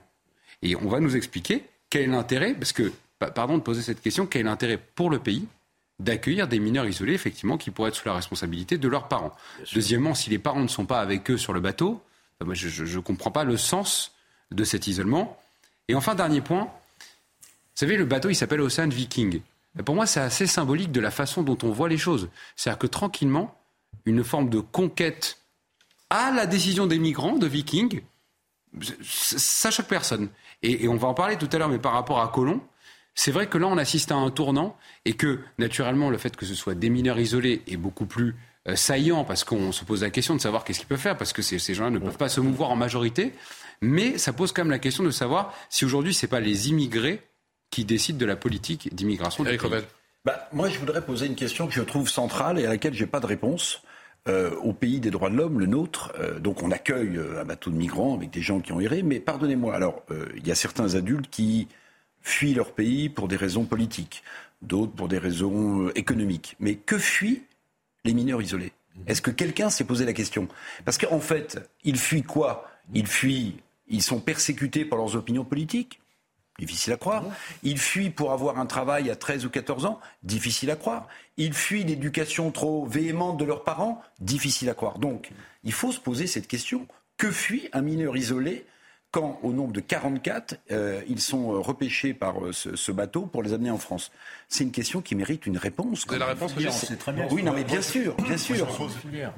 Et on va nous expliquer quel est l'intérêt Parce que, pardon de poser cette question, quel est l'intérêt pour le pays d'accueillir des mineurs isolés, effectivement, qui pourraient être sous la responsabilité de leurs parents? Deuxièmement, si les parents ne sont pas avec eux sur le bateau, moi, je ne comprends pas le sens de cet isolement. Et enfin, dernier point, vous savez, le bateau, il s'appelle Ocean Viking. Et pour moi, c'est assez symbolique de la façon dont on voit les choses. C'est-à-dire que tranquillement, une forme de conquête à la décision des migrants, de Vikings, ça choque personne. Et, on va en parler tout à l'heure, mais par rapport à Colomb, c'est vrai que là, on assiste à un tournant et que, naturellement, le fait que ce soit des mineurs isolés est beaucoup plus euh, saillant parce qu'on se pose la question de savoir qu'est-ce qu'ils peuvent faire parce que ces, gens-là ne peuvent pas se mouvoir en majorité. Mais ça pose quand même la question de savoir si aujourd'hui, ce n'est pas les immigrés qui décident de la politique d'immigration. Bah, moi, je voudrais poser une question que je trouve centrale et à laquelle je n'ai pas de réponse. Euh, au pays des droits de l'homme, le nôtre. Euh, donc on accueille euh, un bateau de migrants avec des gens qui ont erré. Mais pardonnez-moi, alors il y a certains adultes qui fuient leur pays pour des raisons politiques, d'autres pour des raisons économiques. Mais que fuient les mineurs isolés? Est-ce que quelqu'un s'est posé la question? Parce qu'en fait, ils fuient quoi? Ils fuient, ils sont persécutés par leurs opinions politiques Difficile à croire. Ils fuient pour avoir un travail à 13 ou 14 ans. Difficile à croire. Ils fuient l'éducation trop véhémente de leurs parents. Difficile à croire. Donc, il faut se poser cette question. Que fuit un mineur isolé quand, au nombre de 44, euh, ils sont euh, repêchés par euh, ce, bateau pour les amener en France? C'est une question qui mérite une réponse. Vous avez la réponse, C'est très bien. Oui, non, mais bien sûr, bien sûr. Je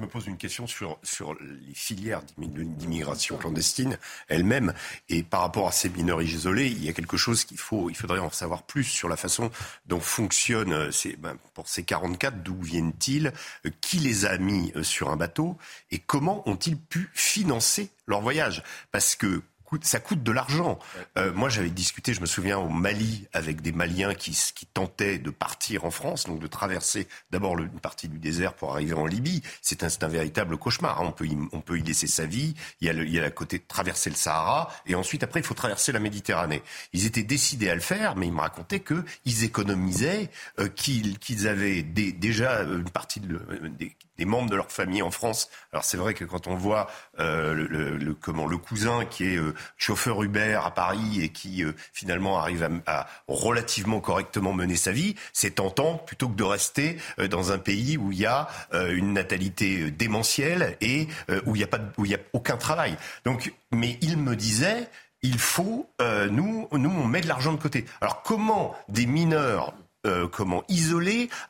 me, pose, une question sur, sur les filières d'immigration clandestine elles-mêmes. Et par rapport à ces mineurs isolés, il y a quelque chose qu'il faut, il faudrait en savoir plus sur la façon dont fonctionnent ces, ben, pour ces 44, d'où viennent-ils, qui les a mis sur un bateau et comment ont-ils pu financer leur voyage? Parce que ça coûte de l'argent. Euh, moi, j'avais discuté, je me souviens, au Mali avec des Maliens qui, qui tentaient de partir en France, donc de traverser d'abord une partie du désert pour arriver en Libye. C'est un, véritable cauchemar. Hein. On, peut y, laisser sa vie. Il y, a la côté de traverser le Sahara et ensuite, après, il faut traverser la Méditerranée. Ils étaient décidés à le faire, mais ils me racontaient qu'ils économisaient, euh, qu'ils avaient déjà une partie de, des, des membres de leur famille en France. Alors c'est vrai que quand on voit euh, le, comment le cousin qui est euh, chauffeur Uber à Paris et qui euh, finalement arrive à, relativement correctement mener sa vie, c'est tentant plutôt que de rester dans un pays où il y a une natalité démentielle et où il n'y a pas où il a aucun travail. Donc, mais il me disait il faut, nous, nous, on met de l'argent de côté. Alors comment des mineurs euh, comment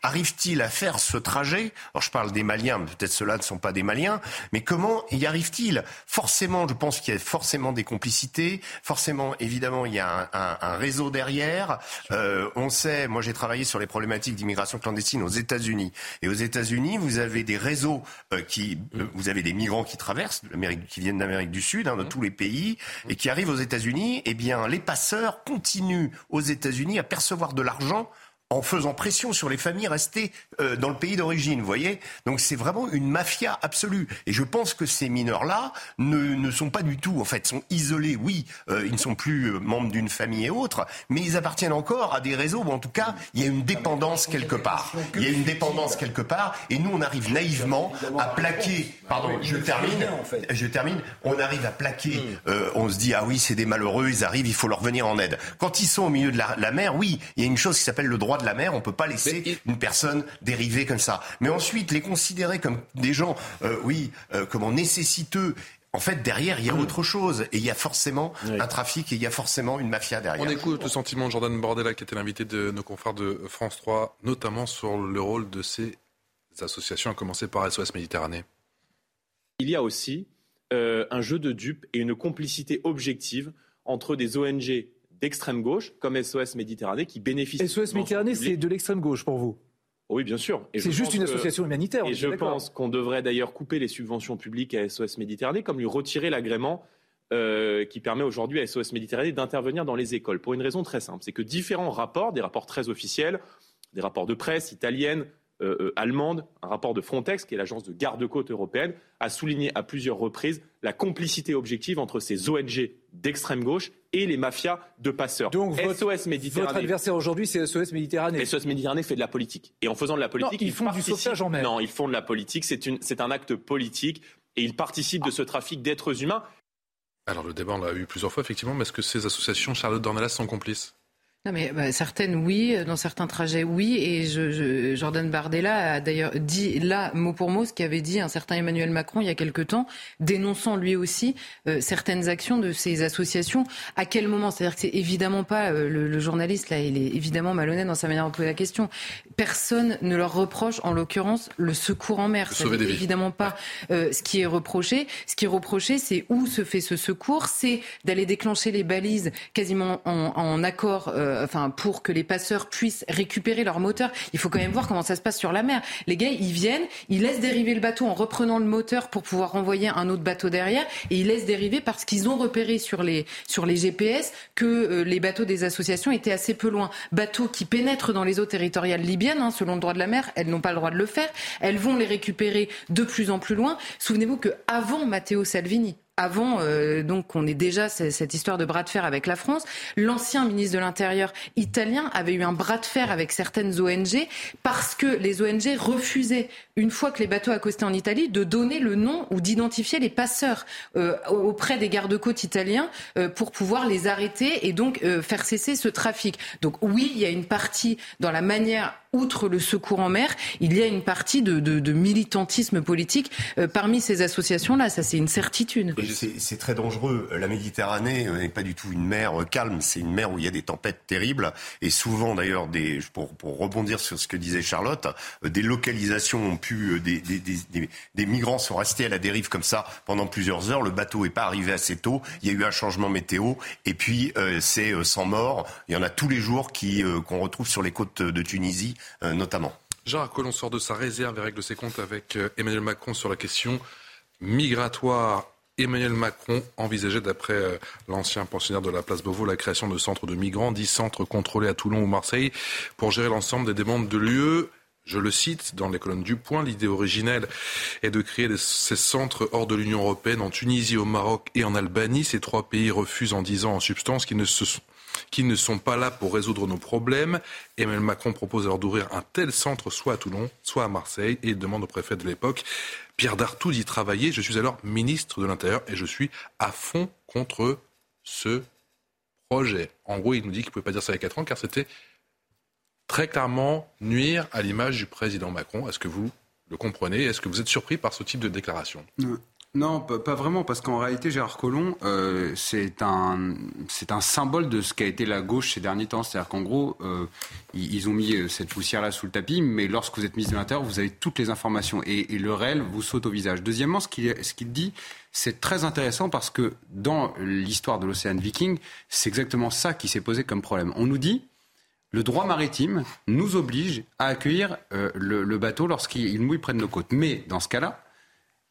arrive-t-il à faire ce trajet? Alors je parle des Maliens, peut-être ceux-là ne sont pas des Maliens, mais comment y arrive-t-il? Forcément, je pense qu'il y a forcément des complicités, forcément, évidemment, il y a un, un, réseau derrière. Euh, on sait, moi j'ai travaillé sur les problématiques d'immigration clandestine aux États-Unis, et aux États-Unis, vous avez des réseaux euh, qui, euh, vous avez des migrants qui traversent, qui viennent d'Amérique du Sud, hein, de tous les pays, et qui arrivent aux États-Unis. Eh bien, les passeurs continuent aux États-Unis à percevoir de l'argent en faisant pression sur les familles restées euh, dans le pays d'origine, vous voyez Donc c'est vraiment une mafia absolue. Et je pense que ces mineurs-là ne, ne sont pas du tout, en fait, sont isolés, oui, euh, ils ne sont plus euh, membres d'une famille et autres, mais ils appartiennent encore à des réseaux où en tout cas, il y a une dépendance quelque part. Il y a une dépendance quelque part, et nous, on arrive naïvement à plaquer, pardon, je termine, je termine, on arrive à plaquer, on se dit, ah oui, c'est des malheureux, ils arrivent, il faut leur venir en aide. Quand ils sont au milieu de la mer, oui, il y a une chose qui s'appelle le droit de la mer. On peut pas laisser une personne dériver comme ça. Mais ensuite, les considérer comme des gens, euh, oui, euh, comment nécessiteux. En fait, derrière, il y a autre chose. Et il y a forcément un trafic et il y a forcément une mafia derrière. On écoute le sentiment de Jordan Bordella, qui était l'invité de nos confrères de France 3, notamment sur le rôle de ces associations, à commencer par SOS Méditerranée. Il y a aussi euh, un jeu de dupes et une complicité objective entre des ONG d'extrême gauche, comme SOS Méditerranée, qui bénéficient. SOS Méditerranée, c'est de l'extrême gauche pour vous? Oui, bien sûr. C'est juste une association humanitaire. Et je pense qu'on devrait d'ailleurs couper les subventions publiques à SOS Méditerranée, comme lui retirer l'agrément euh, qui permet aujourd'hui à SOS Méditerranée d'intervenir dans les écoles. Pour une raison très simple, c'est que différents rapports, des rapports très officiels, des rapports de presse italienne, euh, euh, allemande, un rapport de Frontex, qui est l'agence de garde-côte européenne, a souligné à plusieurs reprises la complicité objective entre ces ONG d'extrême gauche et les mafias de passeurs. Donc SOS Méditerranée. Votre adversaire aujourd'hui, c'est SOS Méditerranée. SOS Méditerranée fait de la politique. Et en faisant de la politique, ils, font du sauvetage en mer. Non, ils font de la politique. C'est un acte politique et ils participent de ce trafic d'êtres humains. Alors le débat, on l'a eu plusieurs fois, effectivement, mais est-ce que ces associations, Charlotte Dornelas, sont complices? Non mais bah, certaines oui, dans certains trajets oui, et je, Jordan Bardella a d'ailleurs dit là mot pour mot ce qu'avait dit un certain Emmanuel Macron il y a quelque temps, dénonçant lui aussi euh, certaines actions de ces associations. À quel moment? C'est-à-dire que c'est évidemment pas euh, le, journaliste là, il est évidemment malhonnête dans sa manière de poser la question. Personne ne leur reproche, en l'occurrence, le secours en mer. C'est évidemment pas euh, ce qui est reproché. Ce qui est reproché, c'est où se fait ce secours, c'est d'aller déclencher les balises quasiment en, en accord. Euh, enfin, pour que les passeurs puissent récupérer leur moteur. Il faut quand même voir comment ça se passe sur la mer. Les gars, ils viennent, ils laissent dériver le bateau en reprenant le moteur pour pouvoir renvoyer un autre bateau derrière, et ils laissent dériver parce qu'ils ont repéré sur les sur les GPS que euh, les bateaux des associations étaient assez peu loin. Bateaux qui pénètrent dans les eaux territoriales libyennes, hein, selon le droit de la mer, elles n'ont pas le droit de le faire. Elles vont les récupérer de plus en plus loin. Souvenez-vous que avant Matteo Salvini, avant euh, donc qu'on ait déjà cette histoire de bras de fer avec la France, l'ancien ministre de l'Intérieur italien avait eu un bras de fer avec certaines ONG parce que les ONG refusaient, une fois que les bateaux accostaient en Italie, de donner le nom ou d'identifier les passeurs euh, auprès des gardes-côtes italiens euh, pour pouvoir les arrêter et donc faire cesser ce trafic. Donc oui, il y a une partie dans la manière outre le secours en mer, il y a une partie de, militantisme politique parmi ces associations-là. Ça, c'est une certitude c'est très dangereux. La Méditerranée n'est pas du tout une mer calme, c'est une mer où il y a des tempêtes terribles. Et souvent, d'ailleurs, pour, rebondir sur ce que disait Charlotte, euh, des localisations ont pu, euh, des, migrants sont restés à la dérive comme ça pendant plusieurs heures. Le bateau n'est pas arrivé assez tôt. Il y a eu un changement météo. Et puis, euh, c'est sans mort. Il y en a tous les jours qu'on retrouve sur les côtes de Tunisie, notamment. Jean Colon sort de sa réserve et règle ses comptes avec Emmanuel Macron sur la question migratoire Emmanuel Macron envisageait, d'après euh, l'ancien pensionnaire de la place Beauvau, la création de centres de migrants, dix centres contrôlés à Toulon ou Marseille, pour gérer l'ensemble des demandes de l'UE. Je le cite dans les colonnes du Point, l'idée originelle est de créer ces centres hors de l'Union européenne, en Tunisie, au Maroc et en Albanie. Ces trois pays refusent en disant en substance qu'ils ne, ne sont pas là pour résoudre nos problèmes. Emmanuel Macron propose alors d'ouvrir un tel centre soit à Toulon, soit à Marseille, et il demande au préfet de l'époque Pierre Dartout d'y travailler. Je suis alors ministre de l'Intérieur et je suis à fond contre ce projet. En gros, il nous dit qu'il ne pouvait pas dire ça il y a 4 ans car c'était très clairement nuire à l'image du président Macron. Est-ce que vous le comprenez? Est-ce que vous êtes surpris par ce type de déclaration? Non, pas vraiment, parce qu'en réalité, Gérard Collomb, euh, c'est un, c'est un symbole de ce qu'a été la gauche ces derniers temps. C'est-à-dire qu'en gros, euh, ils, ont mis euh, cette poussière-là sous le tapis, mais lorsque vous êtes ministre de l'Intérieur, vous avez toutes les informations et, le réel vous saute au visage. Deuxièmement, ce qu'il, ce dit, c'est très intéressant parce que dans l'histoire de l'océan Viking, c'est exactement ça qui s'est posé comme problème. On nous dit, le droit maritime nous oblige à accueillir le bateau lorsqu'il mouille près de nos côtes. Mais dans ce cas-là,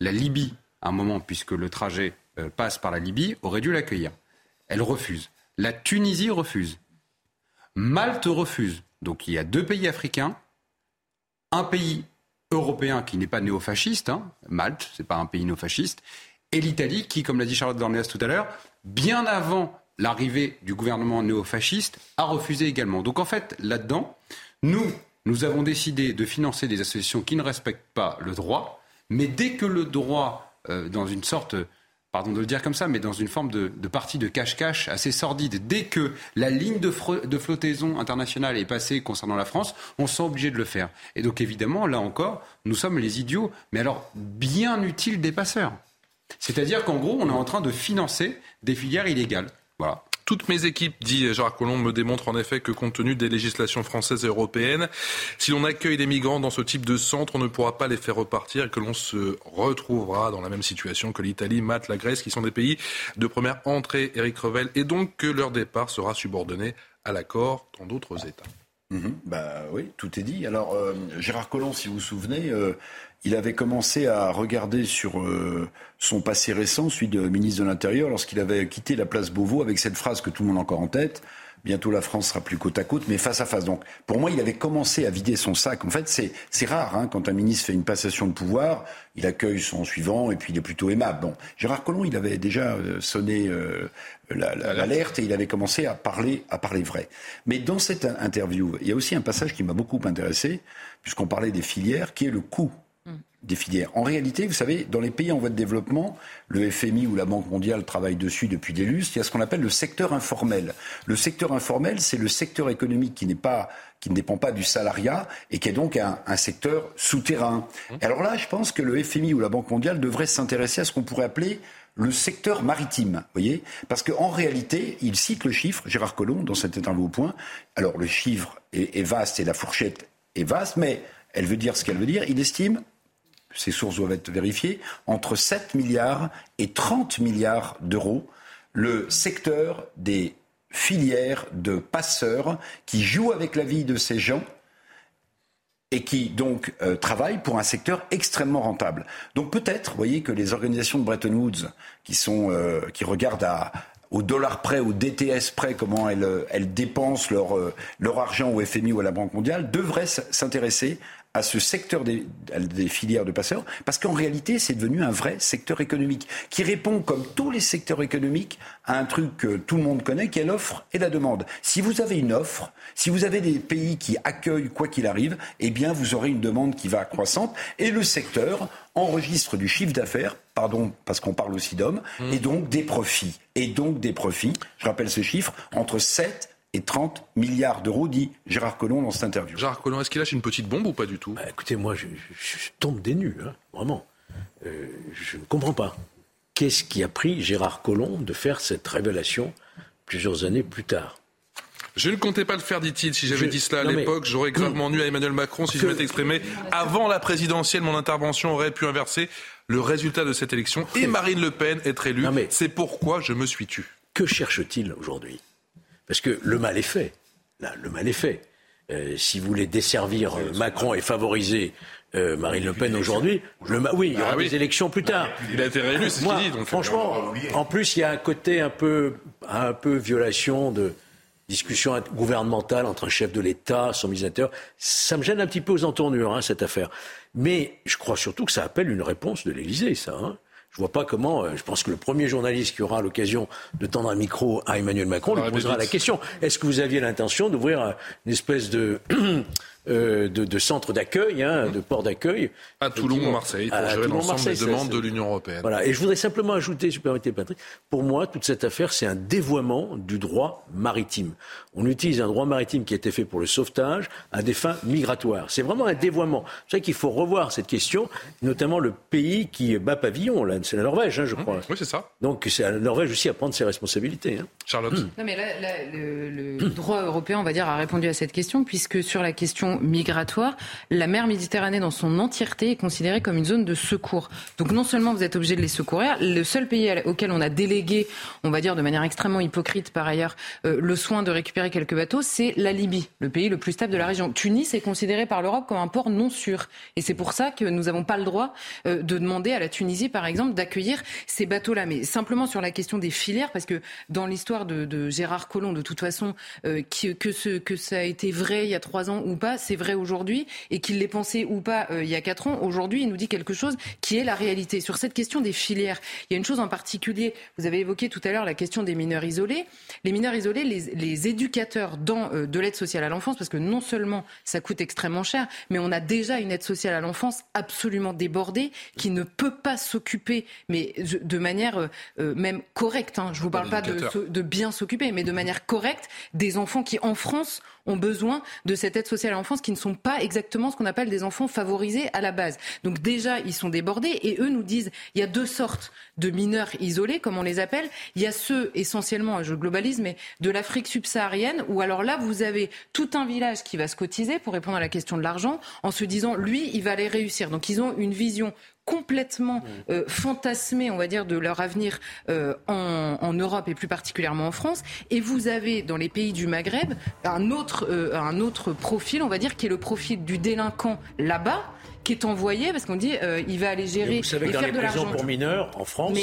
la Libye un moment, puisque le trajet euh, passe par la Libye, aurait dû l'accueillir. Elle refuse. La Tunisie refuse. Malte refuse. Donc il y a deux pays africains, un pays européen qui n'est pas néofasciste, hein, Malte, c'est pas un pays néofasciste, et l'Italie qui, comme l'a dit Charlotte Dornelas tout à l'heure, bien avant l'arrivée du gouvernement néofasciste, a refusé également. Donc en fait, là-dedans, nous, nous avons décidé de financer des associations qui ne respectent pas le droit, mais dès que le droit, dans une sorte pardon de le dire comme ça, mais dans une forme de, partie de cache-cache assez sordide. Dès que la ligne de, de, flottaison internationale est passée concernant la France, on sent obligé de le faire. Et donc évidemment, là encore, nous sommes les idiots, mais alors bien utiles des passeurs. C'est-à-dire qu'en gros, on est en train de financer des filières illégales. Voilà. Toutes mes équipes, dit Gérard Collomb, me démontrent en effet que compte tenu des législations françaises et européennes, si l'on accueille des migrants dans ce type de centre, on ne pourra pas les faire repartir et que l'on se retrouvera dans la même situation que l'Italie, Malte, la Grèce, qui sont des pays de première entrée, Éric Revel, et donc que leur départ sera subordonné à l'accord dans d'autres États. Mhm. bah oui, tout est dit. Alors euh, Gérard Collomb, si vous vous souvenez, euh, il avait commencé à regarder sur euh, son passé récent, celui de ministre de l'Intérieur, lorsqu'il avait quitté la place Beauvau avec cette phrase que tout le monde a encore en tête. Bientôt la France sera plus côte à côte, mais face à face. Donc, pour moi, il avait commencé à vider son sac. En fait, c'est rare hein, quand un ministre fait une passation de pouvoir, il accueille son suivant et puis il est plutôt aimable. Bon, Gérard Collomb, il avait déjà euh, sonné euh, l'alerte et il avait commencé à parler, à parler vrai. Mais dans cette interview, il y a aussi un passage qui m'a beaucoup intéressé, puisqu'on parlait des filières, qui est le coût des filières. En réalité, vous savez, dans les pays en voie de développement, le FMI ou la Banque mondiale travaillent dessus depuis des lustres, il y a ce qu'on appelle le secteur informel. Le secteur informel, c'est le secteur économique qui n'est pas qui ne dépend pas du salariat et qui est donc un, secteur souterrain. Mmh. Alors là, je pense que le FMI ou la Banque mondiale devraient s'intéresser à ce qu'on pourrait appeler le secteur maritime, voyez Parce qu'en réalité, il cite le chiffre, Gérard Collomb, dans cet interview au point. Alors, le chiffre est vaste et la fourchette est vaste, mais elle veut dire ce qu'elle veut dire. Il estime ces sources doivent être vérifiées, entre 7 milliards et 30 milliards d'euros le secteur des filières de passeurs qui jouent avec la vie de ces gens et qui donc euh, travaillent pour un secteur extrêmement rentable. Donc peut-être, vous voyez, que les organisations de Bretton Woods qui sont euh, regardent au dollar près, au DTS près, comment elles, elles dépensent leur, euh, leur argent au FMI ou à la Banque mondiale, devraient s'intéresser à ce secteur des, filières de passeurs, parce qu'en réalité, c'est devenu un vrai secteur économique, qui répond, comme tous les secteurs économiques, à un truc que tout le monde connaît, qui est l'offre et la demande. Si vous avez une offre, si vous avez des pays qui accueillent quoi qu'il arrive, eh bien, vous aurez une demande qui va croissante, et le secteur enregistre du chiffre d'affaires, pardon, parce qu'on parle aussi d'hommes, mmh. et donc des profits. Et donc des profits, je rappelle ce chiffre, entre 7 et 30 milliards d'euros, dit Gérard Collomb dans cette interview. Gérard Collomb, est-ce qu'il lâche une petite bombe ou pas du tout? Bah, Écoutez, moi, je, tombe des nues, hein, vraiment. Euh, je ne comprends pas. Qu'est-ce qui a pris Gérard Collomb de faire cette révélation plusieurs années plus tard? Je ne comptais pas le faire, dit-il. Si j'avais dit cela à l'époque, j'aurais gravement nu à Emmanuel Macron si je m'étais exprimé avant la présidentielle. Mon intervention aurait pu inverser le résultat de cette élection et Marine Le Pen être élue. C'est pourquoi je me suis tu. Que cherche-t-il aujourd'hui? Parce que le mal est fait. Là, le mal est fait. Euh, si vous voulez desservir euh, Macron et favoriser euh, Marine Le Pen aujourd'hui, le oui, il y aura ah des élections plus tard. Il a été réélu, c'est ce qu'il dit. Donc franchement, en plus, il y a un côté un peu, un peu violation de discussion gouvernementale entre un chef de l'État, son ministre Ça me gêne un petit peu aux entournures, hein, cette affaire. Mais je crois surtout que ça appelle une réponse de l'Élysée, ça. Hein. Je vois pas comment. Euh, je pense que le premier journaliste qui aura l'occasion de tendre un micro à Emmanuel Macron lui posera la question est-ce que vous aviez l'intention d'ouvrir une espèce de *clears throat* Euh, de, centres d'accueil, hein, de ports d'accueil. À Toulon ou Marseille, pour gérer l'ensemble des demandes de l'Union européenne. Voilà. Et je voudrais simplement ajouter, si vous permettez, Patrick, pour moi, toute cette affaire, c'est un dévoiement du droit maritime. On utilise un droit maritime qui a été fait pour le sauvetage à des fins migratoires. C'est vraiment un dévoiement. C'est vrai qu'il faut revoir cette question, notamment le pays qui bat pavillon, là, c'est la Norvège, hein, je crois. Oui, c'est ça. Donc c'est à la Norvège aussi à prendre ses responsabilités. Hein. Charlotte. Non, mais là, le, le droit européen, on va dire, a répondu à cette question, puisque sur la question migratoire, la mer Méditerranée dans son entièreté est considérée comme une zone de secours. Donc non seulement vous êtes obligé de les secourir, le seul pays auquel on a délégué, on va dire de manière extrêmement hypocrite par ailleurs, euh, le soin de récupérer quelques bateaux, c'est la Libye, le pays le plus stable de la région. Tunis est considéré par l'Europe comme un port non sûr. Et c'est pour ça que nous n'avons pas le droit euh, de demander à la Tunisie, par exemple, d'accueillir ces bateaux-là. Mais simplement sur la question des filières, parce que dans l'histoire de, Gérard Collomb, de toute façon, euh, que, que ça a été vrai il y a trois ans ou pas, c'est vrai aujourd'hui, et qu'il l'ait pensé ou pas il y a quatre ans, aujourd'hui, il nous dit quelque chose qui est la réalité. Sur cette question des filières, il y a une chose en particulier, vous avez évoqué tout à l'heure la question des mineurs isolés. Les mineurs isolés, les, éducateurs dans euh, de l'aide sociale à l'enfance, parce que non seulement ça coûte extrêmement cher, mais on a déjà une aide sociale à l'enfance absolument débordée qui ne peut pas s'occuper, mais de manière euh, euh, même correcte. Hein. Je ne vous parle pas de, de bien s'occuper, mais de manière correcte des enfants qui, en France, ont besoin de cette aide sociale à l'enfance qui ne sont pas exactement ce qu'on appelle des enfants favorisés à la base. Donc déjà, ils sont débordés et eux nous disent il y a deux sortes de mineurs isolés, comme on les appelle. Il y a ceux essentiellement, je globalise, mais de l'Afrique subsaharienne, où alors là, vous avez tout un village qui va se cotiser pour répondre à la question de l'argent, en se disant, lui, il va aller réussir. Donc ils ont une vision complètement euh, fantasmé, on va dire, de leur avenir euh, en, Europe et plus particulièrement en France. Et vous avez dans les pays du Maghreb un autre, euh, un autre profil, on va dire, qui est le profil du délinquant là-bas qui est envoyé parce qu'on dit il va aller gérer vous savez et faire les de l'argent pour mineurs en France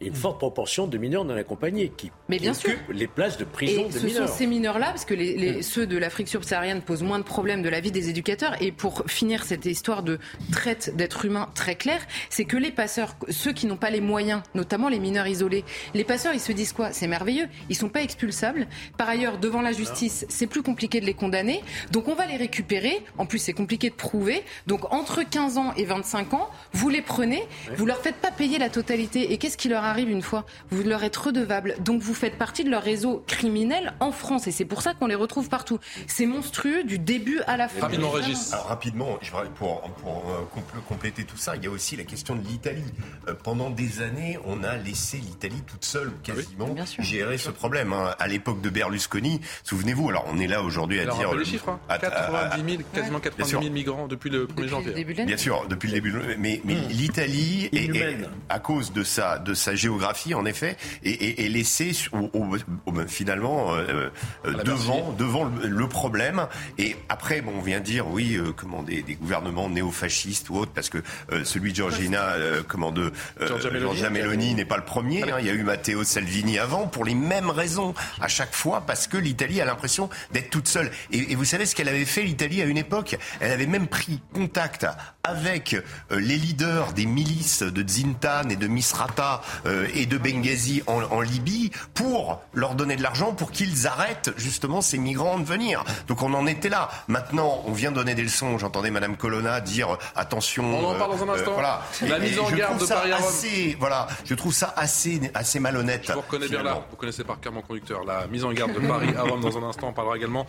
une forte proportion de mineurs non accompagnés qui, Mais bien sûr. les places de prison et de ce mineurs. sont ces mineurs-là, parce que les, mm. ceux de l'Afrique subsaharienne posent moins de problèmes de la vie des éducateurs. Et pour finir cette histoire de traite d'êtres humains très claire, c'est que les passeurs, ceux qui n'ont pas les moyens, notamment les mineurs isolés, les passeurs, ils se disent quoi? C'est merveilleux, ils sont pas expulsables. Par ailleurs, devant la justice, c'est plus compliqué de les condamner. Donc on va les récupérer. En plus, c'est compliqué de prouver. Donc entre 15 ans et 25 ans, vous les prenez, vous leur faites pas payer la totalité. Et qu'est-ce qui leur arrive une fois vous leur êtes redevable. Donc vous faites partie de leur réseau criminel en France et c'est pour ça qu'on les retrouve partout. C'est monstrueux du début à la fin. Rapidement, Régis. Alors, rapidement, pour, pour euh, compléter tout ça, il y a aussi la question de l'Italie. Euh, pendant des années, on a laissé l'Italie toute seule, quasiment, gérer ce problème. Hein. À l'époque de Berlusconi, souvenez-vous, alors on est là aujourd'hui à dire... les chiffres, hein. 90 000, quasiment 90 000 migrants depuis le 1er janvier. Bien sûr, depuis le début. Mais, mais mmh. l'Italie, est, à cause de sa, de sa géographie, en effet, et, et, laissé ben, finalement euh, euh, devant, devant le, problème. Et après, bon, on vient dire, oui, euh, comment des, des, gouvernements néofascistes ou autres, parce que celui de Georgina, comment de Giorgia Meloni n'est pas le premier. Hein. il y a eu Matteo Salvini avant pour les mêmes raisons à chaque fois, parce que l'Italie a l'impression d'être toute seule. Et, et vous savez ce qu'elle avait fait l'Italie à une époque? Elle avait même pris contact avec les leaders des milices de Zintan et de Misrata et de Benghazi en, Libye pour leur donner de l'argent pour qu'ils arrêtent justement ces migrants de venir. Donc on en était là. Maintenant, on vient donner des leçons. J'entendais Madame Colonna dire attention. On en parle dans un euh, instant. voilà. La mise en garde de Paris assez, Voilà, je trouve ça assez, assez malhonnête. Je vous reconnais bien là. Vous connaissez par cœur mon conducteur. La mise en garde de Paris à Rome dans un instant. On parlera également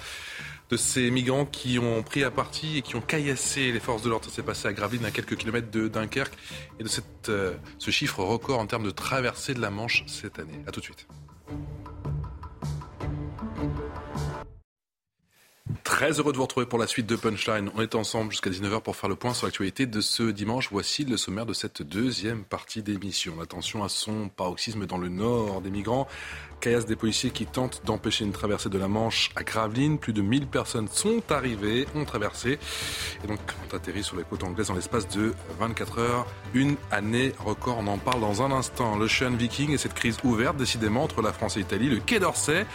de ces migrants qui ont pris à partie et qui ont caillassé les forces de l'ordre. Ça s'est passé à Gravelines, à quelques kilomètres de Dunkerque, et de euh, ce chiffre record en termes de traversée de la Manche cette année. A tout de suite. Très heureux de vous retrouver pour la suite de Punchline. On est ensemble jusqu'à 19h pour faire le point sur l'actualité de ce dimanche. Voici le sommaire de cette deuxième partie d'émission. Attention à son paroxysme dans le nord des migrants. Caillasse des policiers qui tentent d'empêcher une traversée de la Manche à Gravelines. Plus de 1000 personnes sont arrivées, ont traversé et donc ont atterri sur les côtes anglaises dans l'espace de 24 heures. Une année record, on en parle dans un instant. Le L'Ocean Viking et cette crise ouverte décidément entre la France et l'Italie. Le Quai d'Orsay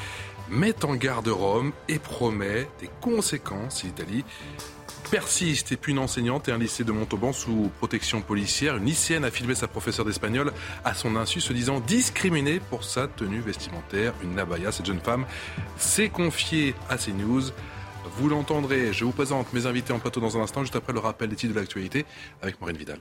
met en garde Rome et promet des conséquences si l'Italie persiste. Et puis une enseignante et un lycée de Montauban sous protection policière. Une lycéenne a filmé sa professeure d'espagnol à son insu, se disant discriminée pour sa tenue vestimentaire. Une nabaya, cette jeune femme s'est confiée à CNews. Vous l'entendrez, je vous présente mes invités en plateau dans un instant, juste après le rappel des titres de l'actualité avec Maureen Vidal.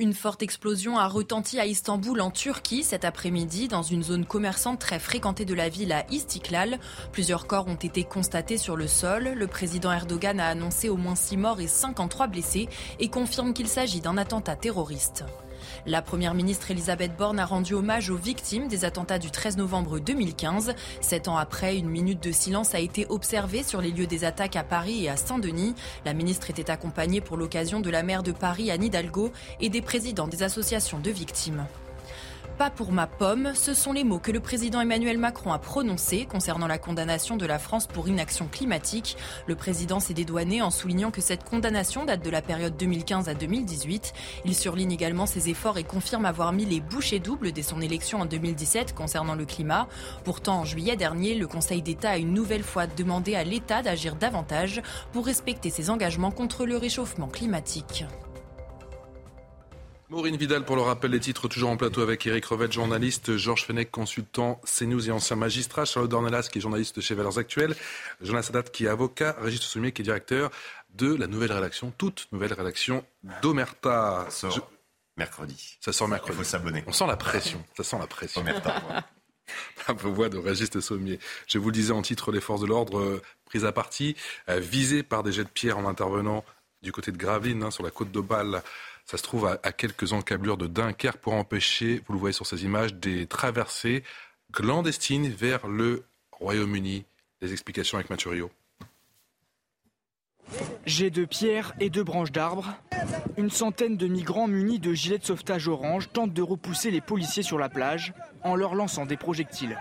Une forte explosion a retenti à Istanbul en Turquie cet après-midi dans une zone commerçante très fréquentée de la ville à Istiklal. Plusieurs corps ont été constatés sur le sol. Le président Erdogan a annoncé au moins 6 morts et 53 blessés et confirme qu'il s'agit d'un attentat terroriste. La première ministre Elisabeth Borne a rendu hommage aux victimes des attentats du 13 novembre 2015. Sept ans après, une minute de silence a été observée sur les lieux des attaques à Paris et à Saint-Denis. La ministre était accompagnée pour l'occasion de la maire de Paris, Anne Hidalgo, et des présidents des associations de victimes. Pas pour ma pomme, ce sont les mots que le président Emmanuel Macron a prononcés concernant la condamnation de la France pour inaction climatique. Le président s'est dédouané en soulignant que cette condamnation date de la période 2015 à 2018. Il surligne également ses efforts et confirme avoir mis les bouchées doubles dès son élection en 2017 concernant le climat. Pourtant, en juillet dernier, le Conseil d'État a une nouvelle fois demandé à l'État d'agir davantage pour respecter ses engagements contre le réchauffement climatique. Maureen Vidal pour le rappel des titres, toujours en plateau avec Eric Revet, journaliste, Georges Fenech, consultant CNews et ancien magistrat, Charlotte Dornelas qui est journaliste chez Valeurs Actuelles, Jonas Sadat qui est avocat, Régis Soumier qui est directeur de la nouvelle rédaction, toute nouvelle rédaction d'Omerta. Ça sort mercredi. Ça sort mercredi. Il faut s'abonner. On sent la pression, ça sent la pression. Omerta. *laughs* La voix de Régis Sommier. Je vous le disais en titre, les forces de l'ordre euh, prises à partie, euh, visées par des jets de pierre en intervenant du côté de Gravelines, hein, sur la côte de Bâle, ça se trouve à, quelques encablures de Dunkerque pour empêcher, vous le voyez sur ces images, des traversées clandestines vers le Royaume-Uni. Les explications avec Mathurio. J'ai de pierres et de branches d'arbres. Une centaine de migrants munis de gilets de sauvetage orange tentent de repousser les policiers sur la plage en leur lançant des projectiles.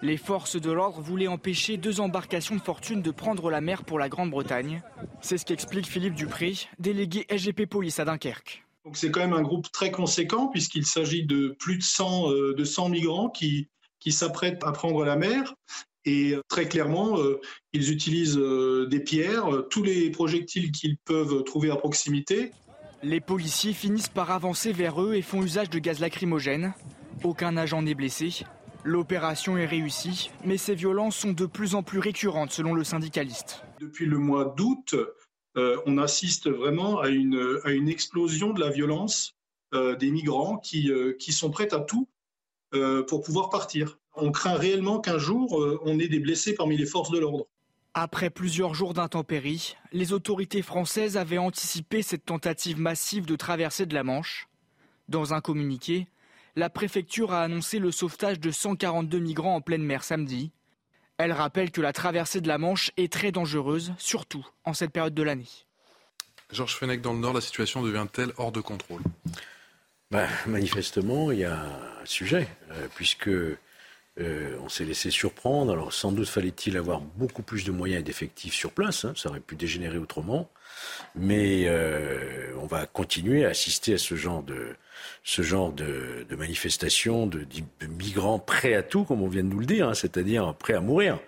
Les forces de l'ordre voulaient empêcher deux embarcations de fortune de prendre la mer pour la Grande-Bretagne. C'est ce qu'explique Philippe Dupré, délégué SGP Police à Dunkerque. c'est quand même un groupe très conséquent puisqu'il s'agit de plus de 100, euh, de 100 migrants qui, qui s'apprêtent à prendre la mer. Et euh, très clairement, euh, ils utilisent des pierres, tous les projectiles qu'ils peuvent trouver à proximité. Les policiers finissent par avancer vers eux et font usage de gaz lacrymogène. Aucun agent n'est blessé. L'opération est réussie, mais ces violences sont de plus en plus récurrentes selon le syndicaliste. Depuis le mois d'août, euh, on assiste vraiment à une, à une, explosion de la violence euh, des migrants qui, euh, qui, sont prêts à tout pour pouvoir partir. On craint réellement qu'un jour, on ait des blessés parmi les forces de l'ordre. Après plusieurs jours d'intempéries, les autorités françaises avaient anticipé cette tentative massive de traversée de la Manche. Dans un communiqué, la préfecture a annoncé le sauvetage de 142 migrants en pleine mer samedi. Elle rappelle que la traversée de la Manche est très dangereuse, surtout en cette période de l'année. Georges Fenech, dans le Nord, la situation devient-elle hors de contrôle? Ben, Manifestement, il y a un sujet, euh, puisque euh, on s'est laissé surprendre. Alors sans doute fallait-il avoir beaucoup plus de moyens et d'effectifs sur place, hein, ça aurait pu dégénérer autrement. Mais euh, on va continuer à assister à ce genre de, manifestations, de, migrants prêts à tout, comme on vient de nous le dire, hein, c'est-à-dire prêts à mourir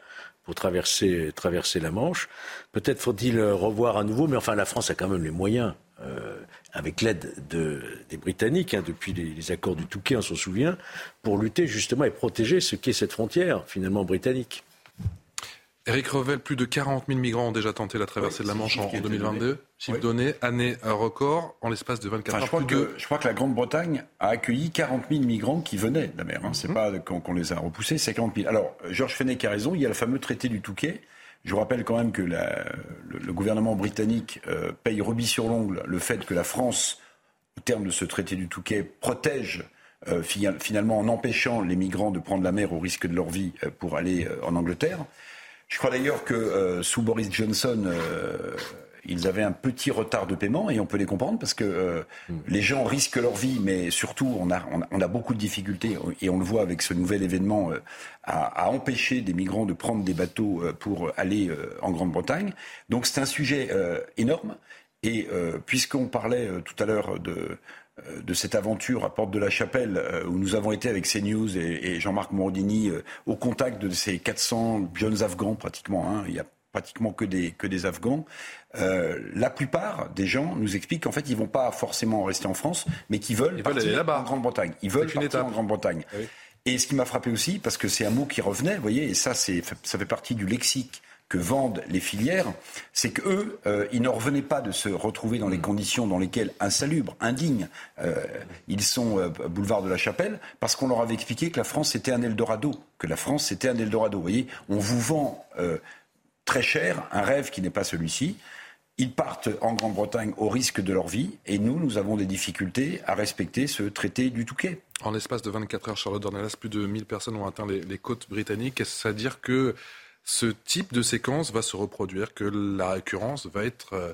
pour traverser, traverser la Manche. Peut-être faut-il revoir à nouveau, mais enfin la France a quand même les moyens, euh, avec l'aide de, des Britanniques, hein, depuis les, les, accords du Touquet, on s'en souvient, pour lutter justement et protéger ce qu'est cette frontière finalement britannique. Eric Revel, plus de 40 000 migrants ont déjà tenté la traversée de la Manche en, 2022. Chiffre donné, année record, en l'espace de 24 heures. Je crois, que, je crois que la Grande-Bretagne a accueilli 40 000 migrants qui venaient de la mer. Hein. C'est mhm. pas qu'on les a repoussés, c'est 40 000. Alors, Georges Fenech a raison, il y a le fameux traité du Touquet. Je rappelle quand même que la, le, gouvernement britannique euh, paye rubis sur l'ongle le fait que la France, au terme de ce traité du Touquet, protège euh, finalement en empêchant les migrants de prendre la mer au risque de leur vie euh, pour aller en Angleterre. Je crois d'ailleurs que euh, sous Boris Johnson, euh, ils avaient un petit retard de paiement et on peut les comprendre parce que euh, hmm. les gens risquent leur vie, mais surtout on a, on a, beaucoup de difficultés et on le voit avec ce nouvel événement à, à, empêcher des migrants de prendre des bateaux pour aller en Grande-Bretagne. Donc c'est un sujet énorme et puisqu'on parlait tout à l'heure de euh, de cette aventure à Porte de la Chapelle, euh, où nous avons été avec CNews et, et Jean-Marc Morandini euh, au contact de ces 400 jeunes Afghans pratiquement. Hein, il y a pratiquement que des, que des Afghans. la plupart des gens nous expliquent qu'en fait, ils vont pas forcément rester en France, mais qu'ils veulent partir en Grande-Bretagne. Ils veulent partir en Grande-Bretagne. Et ce qui m'a frappé aussi, parce que c'est un mot qui revenait, vous voyez, et ça, c'est, ça fait partie du lexique que vendent les filières, c'est qu'eux, euh, ils ne revenaient pas de se retrouver dans les mm. conditions dans lesquelles insalubres, indignes, euh, ils sont euh, boulevard de la Chapelle, parce qu'on leur avait expliqué que la France était un Eldorado, que la France c'était un Eldorado. Vous voyez, on vous vend très cher un rêve qui n'est pas celui-ci. ils partent en Grande-Bretagne au risque de leur vie et nous, nous avons des difficultés à respecter ce traité du Touquet. En l'espace de 24 heures, Charlotte Dornelas, plus de 1000 personnes ont atteint les, côtes britanniques. Est-ce à dire que ce type de séquence va se reproduire, que la récurrence va être euh,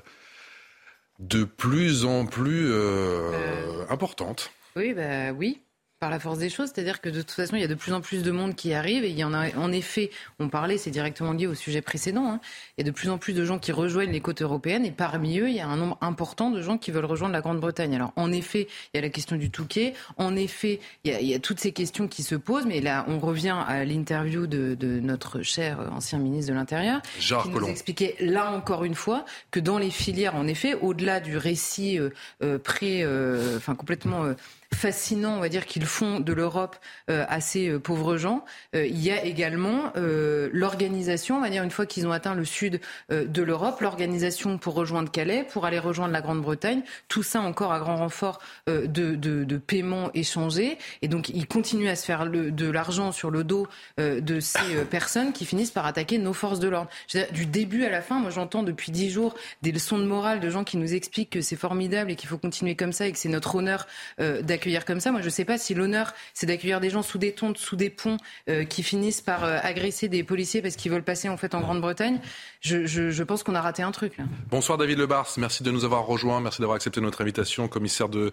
de plus en plus euh, euh. importante? Oui, bah, oui par la force des choses, c'est-à-dire que de toute façon, il y a de plus en plus de monde qui arrive et il y en a en effet, on parlait, c'est directement lié au sujet précédent, hein, il y a de plus en plus de gens qui rejoignent les côtes européennes et parmi eux, il y a un nombre important de gens qui veulent rejoindre la Grande-Bretagne. Alors en effet, il y a la question du Touquet, en effet, il y, a, toutes ces questions qui se posent, mais là, on revient à l'interview de, notre cher ancien ministre de l'Intérieur, qui nous expliquait là encore une fois que dans les filières, en effet, au-delà du récit euh, euh, pré, euh, enfin complètement fascinant, on va dire, qu'ils font de l'Europe euh, à ces euh, pauvres gens. Euh, il y a également l'organisation, on va dire, une fois qu'ils ont atteint le sud de l'Europe, l'organisation pour rejoindre Calais, pour aller rejoindre la Grande-Bretagne. Tout ça encore à grand renfort de, de, de paiements échangés. Et donc, ils continuent à se faire de l'argent sur le dos de ces personnes qui finissent par attaquer nos forces de l'ordre. Du début à la fin, moi j'entends depuis dix jours des leçons de morale de gens qui nous expliquent que c'est formidable et qu'il faut continuer comme ça et que c'est notre honneur d'accueillir accueillir comme ça. Moi, je ne sais pas si l'honneur, c'est d'accueillir des gens sous des tontes, sous des ponts, euh, qui finissent par euh, agresser des policiers parce qu'ils veulent passer en fait en Grande-Bretagne. Je, pense qu'on a raté un truc. Bonsoir David Lebars, merci de nous avoir rejoints, merci d'avoir accepté notre invitation, commissaire de,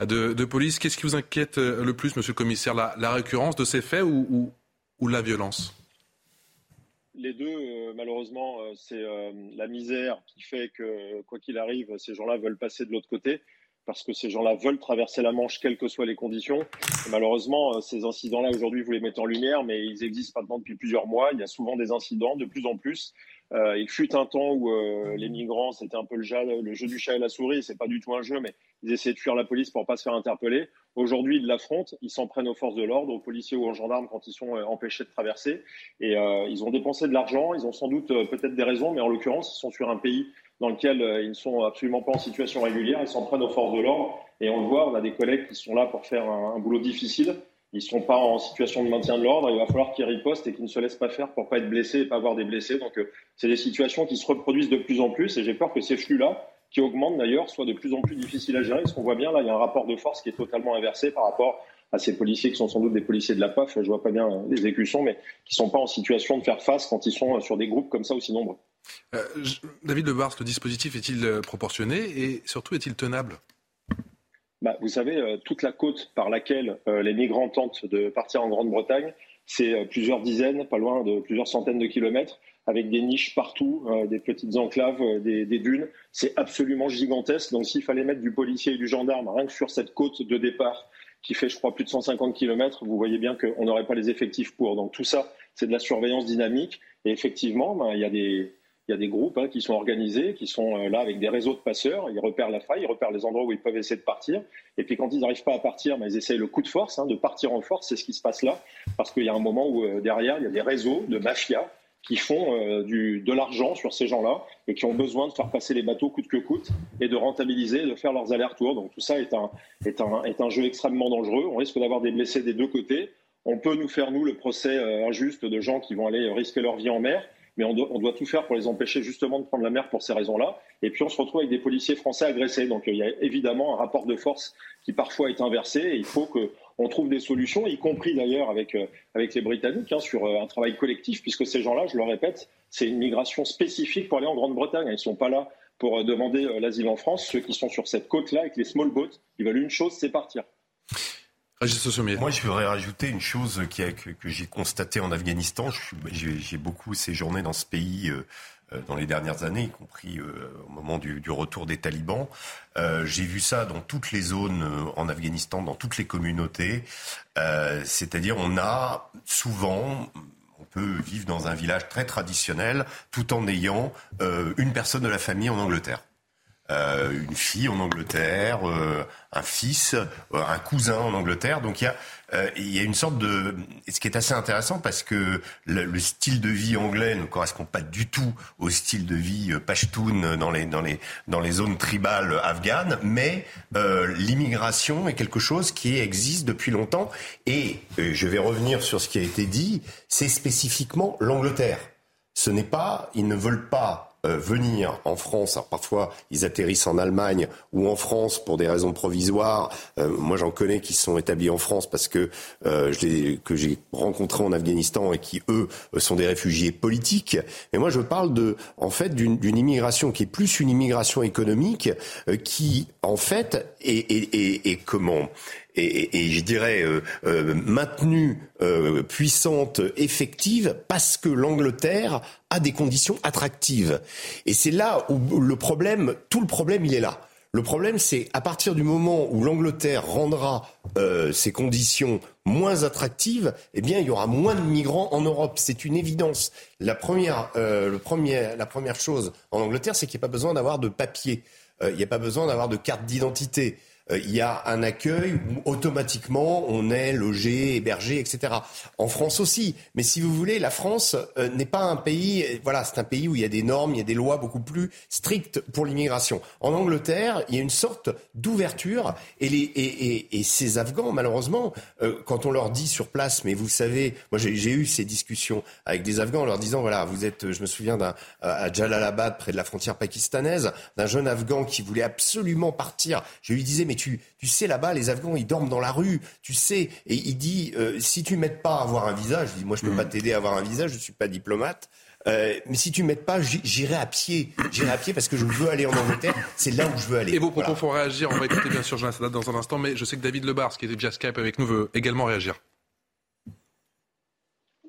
de, police. Qu'est-ce qui vous inquiète euh, le plus, monsieur le commissaire, la, récurrence de ces faits ou, ou, la violence? Les deux, malheureusement, c'est la misère qui fait que, quoi qu'il arrive, ces gens-là veulent passer de l'autre côté parce que ces gens-là veulent traverser la Manche, quelles que soient les conditions. malheureusement, euh, ces incidents-là, aujourd'hui, vous les mettez en lumière, mais ils existent maintenant depuis plusieurs mois. Il y a souvent des incidents, de plus en plus. Euh, il fut un temps où euh, les migrants, c'était un peu le jeu, du chat et la souris. C'est pas du tout un jeu, mais ils essayaient de fuir la police pour pas se faire interpeller. Aujourd'hui, ils l'affrontent. Ils s'en prennent aux forces de l'ordre, aux policiers ou aux gendarmes quand ils sont empêchés de traverser. Et ils ont dépensé de l'argent. Ils ont sans doute peut-être des raisons, mais en l'occurrence, ils sont sur un pays dans lequel euh, ils ne sont absolument pas en situation régulière, ils s'en prennent aux forces de l'ordre. Et on le voit, on a des collègues qui sont là pour faire un, boulot difficile. Ils sont pas en situation de maintien de l'ordre. Il va falloir qu'ils ripostent et qu'ils ne se laissent pas faire pour pas être blessés et pas avoir des blessés. Donc, euh, c'est des situations qui se reproduisent de plus en plus. Et j'ai peur que ces flux-là, qui augmentent d'ailleurs, soient de plus en plus difficiles à gérer. Parce qu'on voit bien, là, il y a un rapport de force qui est totalement inversé par rapport à ces policiers qui sont sans doute des policiers de la PAF. Je vois pas bien les écussons, mais qui sont pas en situation de faire face quand ils sont sur des groupes comme ça aussi nombreux. Euh, David Lebars, le dispositif est-il euh, proportionné et surtout est-il tenable? Bah, Vous savez, euh, toute la côte par laquelle les migrants tentent de partir en Grande-Bretagne, c'est plusieurs dizaines, pas loin de plusieurs centaines de kilomètres, avec des niches partout, des petites enclaves, des, des dunes. C'est absolument gigantesque. Donc s'il fallait mettre du policier et du gendarme rien que sur cette côte de départ, qui fait, je crois, plus de 150 kilomètres, vous voyez bien qu'on n'aurait pas les effectifs pour. Donc tout ça, c'est de la surveillance dynamique. Et effectivement, ben, il y a des il y a des groupes hein, qui sont organisés, qui sont euh, là avec des réseaux de passeurs. Ils repèrent la faille, ils repèrent les endroits où ils peuvent essayer de partir. Et puis quand ils n'arrivent pas à partir, mais ils essayent le coup de force, hein, de partir en force. C'est ce qui se passe là, parce qu'il y a un moment où euh, derrière il y a des réseaux de mafia qui font euh, de l'argent sur ces gens-là et qui ont besoin de faire passer les bateaux coûte que coûte et de rentabiliser, de faire leurs allers-retours. Donc tout ça un, est un jeu extrêmement dangereux. On risque d'avoir des blessés des deux côtés. On peut nous faire, nous, le procès injuste de gens qui vont aller risquer leur vie en mer mais on doit, tout faire pour les empêcher justement de prendre la mer pour ces raisons-là. Et puis on se retrouve avec des policiers français agressés. Donc il y a évidemment un rapport de force qui parfois est inversé et il faut qu'on trouve des solutions, y compris d'ailleurs avec, euh, avec les Britanniques, hein, sur euh, un travail collectif, puisque ces gens-là, je le répète, c'est une migration spécifique pour aller en Grande-Bretagne. Ils ne sont pas là pour euh, demander l'asile en France. Ceux qui sont sur cette côte-là avec les small boats, ils veulent une chose, c'est partir. Moi, je voudrais rajouter une chose qui que, j'ai constatée en Afghanistan. J'ai beaucoup séjourné dans ce pays euh, euh, dans les dernières années, y compris euh, au moment du, retour des talibans. J'ai vu ça dans toutes les zones en Afghanistan, dans toutes les communautés. C'est-à-dire, on a souvent on peut vivre dans un village très traditionnel tout en ayant une personne de la famille en Angleterre. Euh, une fille en Angleterre, euh, un fils, euh, un cousin en Angleterre. Donc il y a une sorte de ce qui est assez intéressant parce que le, style de vie anglais ne correspond pas du tout au style de vie les dans les zones tribales afghanes, mais l'immigration est quelque chose qui existe depuis longtemps et je vais revenir sur ce qui a été dit, c'est spécifiquement l'Angleterre. Ce n'est pas, ils ne veulent pas euh, venir en France, parfois ils atterrissent en Allemagne ou en France pour des raisons provisoires. Euh, moi j'en connais qui sont établis en France parce que euh, j'ai rencontrés en Afghanistan et qui eux sont des réfugiés politiques. Mais moi je parle de en fait d'une immigration qui est plus une immigration économique qui en fait est, est comment? Et, et, je dirais euh, euh, maintenue, euh, puissante, effective, parce que l'Angleterre a des conditions attractives. Et c'est là où le problème, tout le problème, il est là. Le problème, c'est à partir du moment où l'Angleterre rendra euh, ces conditions moins attractives, eh bien, il y aura moins de migrants en Europe. C'est une évidence. La première, euh, le premier, la première chose en Angleterre, c'est qu'il n'y a pas besoin d'avoir de papier. Euh, il n'y a pas besoin d'avoir de carte d'identité. Euh, il y a un accueil où automatiquement on est logé, hébergé, etc. En France aussi. Mais si vous voulez, la France euh, n'est pas un pays, voilà, c'est un pays où il y a des normes, il y a des lois beaucoup plus strictes pour l'immigration. En Angleterre, il y a une sorte d'ouverture et, et, ces Afghans, malheureusement, euh, quand on leur dit sur place, mais vous savez, moi j'ai eu ces discussions avec des Afghans en leur disant, voilà, vous êtes, je me souviens d'un à Jalalabad, près de la frontière pakistanaise, d'un jeune Afghan qui voulait absolument partir. Je lui disais, mais tu, sais là-bas, les Afghans, ils dorment dans la rue, tu sais. Et il dit, euh, si tu m'aides pas à avoir un visa, je dis, moi je peux mm. pas t'aider à avoir un visa, je suis pas diplomate. Euh, mais si tu m'aides pas, j'irai à pied. J'irai à pied parce que je veux aller en Angleterre. C'est là où je veux aller. Et vos propos font réagir. On va écouter bien sûr Jonathan dans un instant, mais je sais que David Lebars, qui était déjà Skype avec nous, veut également réagir.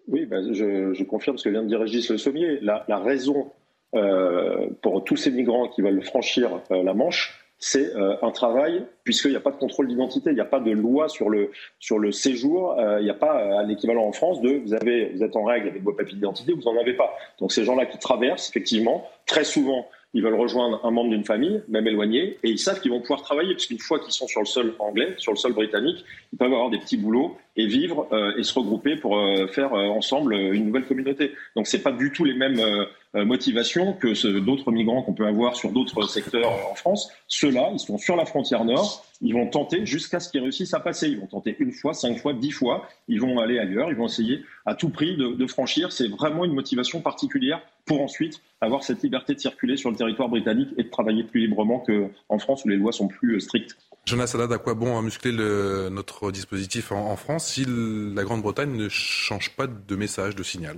Oui, ben, je, confirme ce que vient de dire Régis Le Sommier. La, raison euh, pour tous ces migrants qui veulent franchir la Manche, c'est euh, un travail, puisqu'il n'y a pas de contrôle d'identité, il n'y a pas de loi sur le, sur le séjour, euh, il n'y a pas euh, l'équivalent en France de vous, avez, vous êtes en règle avec vos papiers d'identité, vous n'en avez pas. Donc ces gens-là qui traversent, effectivement, très souvent, ils veulent rejoindre un membre d'une famille, même éloigné, et ils savent qu'ils vont pouvoir travailler, parce qu'une fois qu'ils sont sur le sol anglais, sur le sol britannique, ils peuvent avoir des petits boulots et vivre et se regrouper pour faire ensemble une nouvelle communauté. Donc c'est pas du tout les mêmes euh, motivation que d'autres migrants qu'on peut avoir sur d'autres secteurs en France. Ceux-là, ils sont sur la frontière nord, ils vont tenter jusqu'à ce qu'ils réussissent à passer. Ils vont tenter une fois, cinq fois, dix fois, ils vont aller ailleurs, ils vont essayer à tout prix de, franchir. C'est vraiment une motivation particulière pour ensuite avoir cette liberté de circuler sur le territoire britannique et de travailler plus librement qu'en France où les lois sont plus strictes. Jonas Haddad, à quoi bon muscler le, notre dispositif en France si la Grande-Bretagne ne change pas de message, de signal?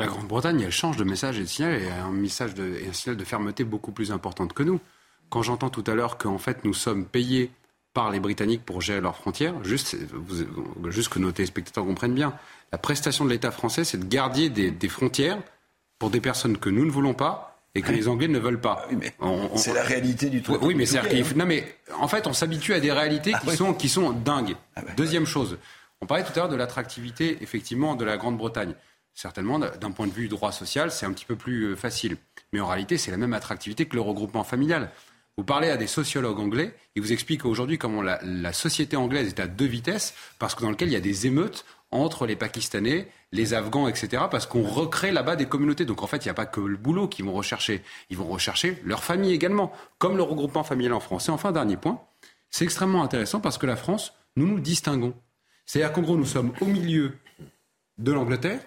La Grande-Bretagne, elle change de message et de signal et a un message de, et un signal de fermeté beaucoup plus importante que nous. Quand j'entends tout à l'heure qu'en fait nous sommes payés par les Britanniques pour gérer leurs frontières, juste, juste que nos téléspectateurs comprennent bien, la prestation de l'État français, c'est de garder des, frontières pour des personnes que nous ne voulons pas et que les Anglais ne veulent pas. c'est la réalité du tout. Oui, mais c'est hein. non, mais en fait, on s'habitue à des réalités qui ah sont qui sont dingues. Ah Deuxième chose, on parlait tout à l'heure de l'attractivité effectivement de la Grande-Bretagne. Certainement, d'un point de vue droit social, c'est un petit peu plus euh, facile. Mais en réalité, c'est la même attractivité que le regroupement familial. Vous parlez à des sociologues anglais, ils vous expliquent aujourd'hui comment la, société anglaise est à deux vitesses, parce que dans lequel il y a des émeutes entre les Pakistanais, les Afghans, etc., parce qu'on recrée là-bas des communautés. Donc en fait, il n'y a pas que le boulot qu'ils vont rechercher, ils vont rechercher leur famille également, comme le regroupement familial en France. Et enfin, dernier point, c'est extrêmement intéressant parce que la France, nous nous distinguons. C'est-à-dire qu'en gros, nous sommes au milieu de l'Angleterre,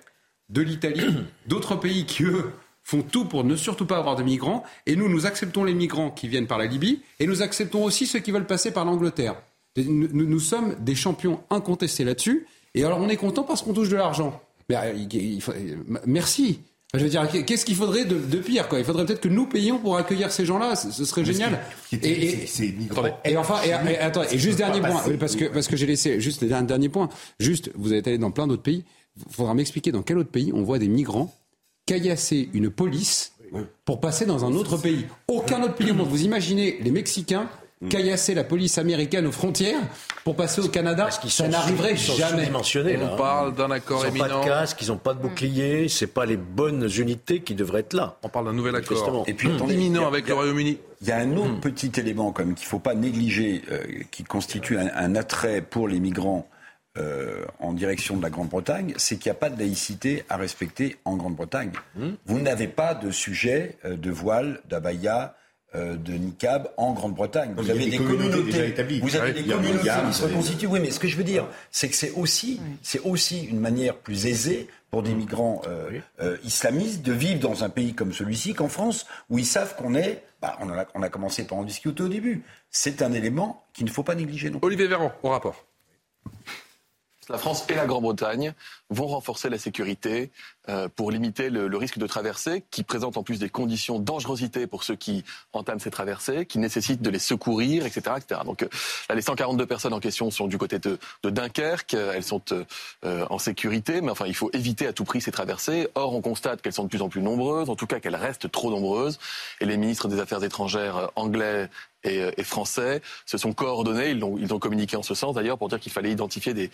de l'Italie, *clears throat* d'autres pays qui, eux, font tout pour ne surtout pas avoir de migrants. Et nous, nous acceptons les migrants qui viennent par la Libye et nous acceptons aussi ceux qui veulent passer par l'Angleterre. Nous, sommes des champions incontestés là-dessus. Et alors, on est content parce qu'on touche de l'argent. Euh, merci. Je veux dire, qu'est-ce qu'il faudrait de, pire quoi? Il faudrait peut-être que nous payions pour accueillir ces gens-là. Ce, serait génial. Et, et, enfin, et, attends, et juste dernier point, parce que parce que j'ai laissé juste un dernier point. Juste, vous êtes allé dans plein d'autres pays. Il faudra m'expliquer dans quel autre pays on voit des migrants caillasser une police pour passer dans un autre pays. Aucun autre pays au monde. Vous imaginez les Mexicains caillasser la police américaine aux frontières pour passer au Canada, ça n'arriverait jamais. On parle d'un accord éminent. Ils n'ont pas de casque, ils n'ont pas de bouclier, c'est pas les bonnes unités qui devraient être là. On parle d'un nouvel accord et puis, imminent avec le Royaume-Uni. Il y a un autre mm. petit élément quand même qu'il ne faut pas négliger, euh, qui constitue un, attrait pour les migrants euh, en direction de la Grande-Bretagne, c'est qu'il n'y a pas de laïcité à respecter en Grande-Bretagne. Hmm. Vous n'avez pas de sujet euh, de voile, d'abaya, de niqab en Grande-Bretagne. Vous, avez des communautés, déjà établies. Vous avez des communautés qui se reconstituent. Oui, mais ce que je veux dire, c'est que c'est aussi, c'est aussi une manière plus aisée pour des migrants islamistes de vivre dans un pays comme celui-ci qu'en France, où ils savent qu'on est, bah, on, a, on, a, commencé par en discuter au début. C'est un élément qu'il ne faut pas négliger non Olivier Véran, au rapport. La France et la Grande-Bretagne vont renforcer la sécurité euh, pour limiter le, risque de traversée, qui présente en plus des conditions dangerosité pour ceux qui entament ces traversées, qui nécessitent de les secourir, etc. etc. Donc euh, là, les 142 personnes en question sont du côté de, de Dunkerque, elles sont euh, en sécurité, mais enfin, il faut éviter à tout prix ces traversées. Or, on constate qu'elles sont de plus en plus nombreuses, en tout cas qu'elles restent trop nombreuses, et les ministres des Affaires étrangères anglais et, et, français se sont coordonnés. Ils ont, ils ont communiqué en ce sens d'ailleurs pour dire qu'il fallait identifier des,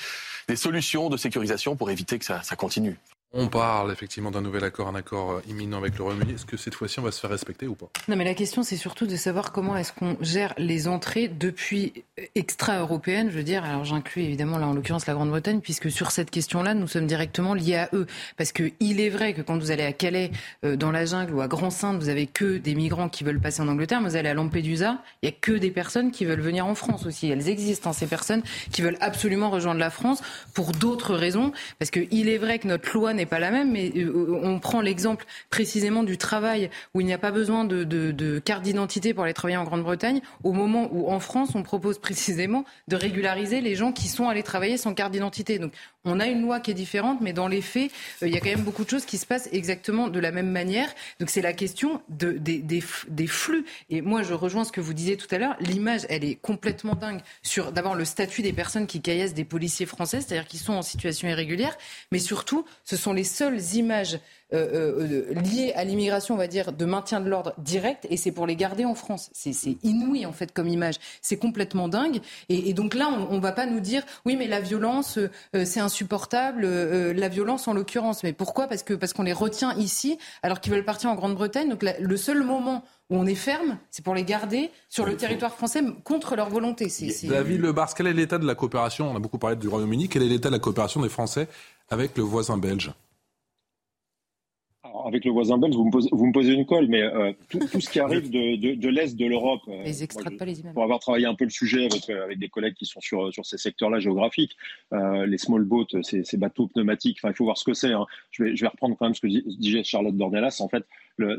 des, solutions de sécurisation pour éviter que ça, ça continue. On parle effectivement d'un nouvel accord, un accord euh, imminent avec le Royaume-Uni. Est-ce que cette fois-ci on va se faire respecter ou pas? Non, mais la question c'est surtout de savoir comment est-ce qu'on gère les entrées depuis extra-européennes. Je veux dire, alors j'inclus évidemment là en l'occurrence la Grande-Bretagne, puisque sur cette question-là nous sommes directement liés à eux. Parce que il est vrai que quand vous allez à Calais, euh, dans la jungle ou à Grand-Sainte, vous avez que des migrants qui veulent passer en Angleterre. Vous allez à Lampedusa, il y a que des personnes qui veulent venir en France aussi. Elles existent hein, ces personnes qui veulent absolument rejoindre la France pour d'autres raisons. Parce que il est vrai que notre loi n'est pas la même, mais euh, on prend l'exemple précisément du travail où il n'y a pas besoin de, carte d'identité pour aller travailler en Grande-Bretagne, au moment où en France on propose précisément de régulariser les gens qui sont allés travailler sans carte d'identité. Donc on a une loi qui est différente, mais dans les faits, euh, il y a quand même beaucoup de choses qui se passent exactement de la même manière. Donc c'est la question de, des, des, des, flux. Et moi, je rejoins ce que vous disiez tout à l'heure. L'image, elle est complètement dingue sur d'abord le statut des personnes qui caillassent des policiers français, c'est-à-dire qui sont en situation irrégulière, mais surtout, ce sont les seules images euh, euh, liées à l'immigration, on va dire, de maintien de l'ordre direct, et c'est pour les garder en France. C'est inouï, en fait, comme image. C'est complètement dingue. Et, et, donc là, on ne va pas nous dire, oui, mais la violence, euh, c'est insupportable, euh, la violence en l'occurrence. Mais pourquoi? Parce que parce qu'on les retient ici, alors qu'ils veulent partir en Grande-Bretagne. Donc la, le seul moment où on est ferme, c'est pour les garder sur le territoire français contre leur volonté. C'est, David Lebars, quel est l'état de la coopération? On a beaucoup parlé du Royaume-Uni. Quel est l'état de la coopération des Français avec le voisin belge? Avec le voisin belge, vous me posez, vous me posez une colle, mais euh, tout, tout, ce qui arrive de, de, de l'Est de l'Europe, euh, pour avoir travaillé un peu le sujet avec, euh, avec des collègues qui sont sur, sur ces secteurs-là géographiques, euh, les small boats, ces, ces, bateaux pneumatiques, enfin, il faut voir ce que c'est. Hein. Je, vais, je vais reprendre quand même ce que disait Charlotte Dornelas. En fait,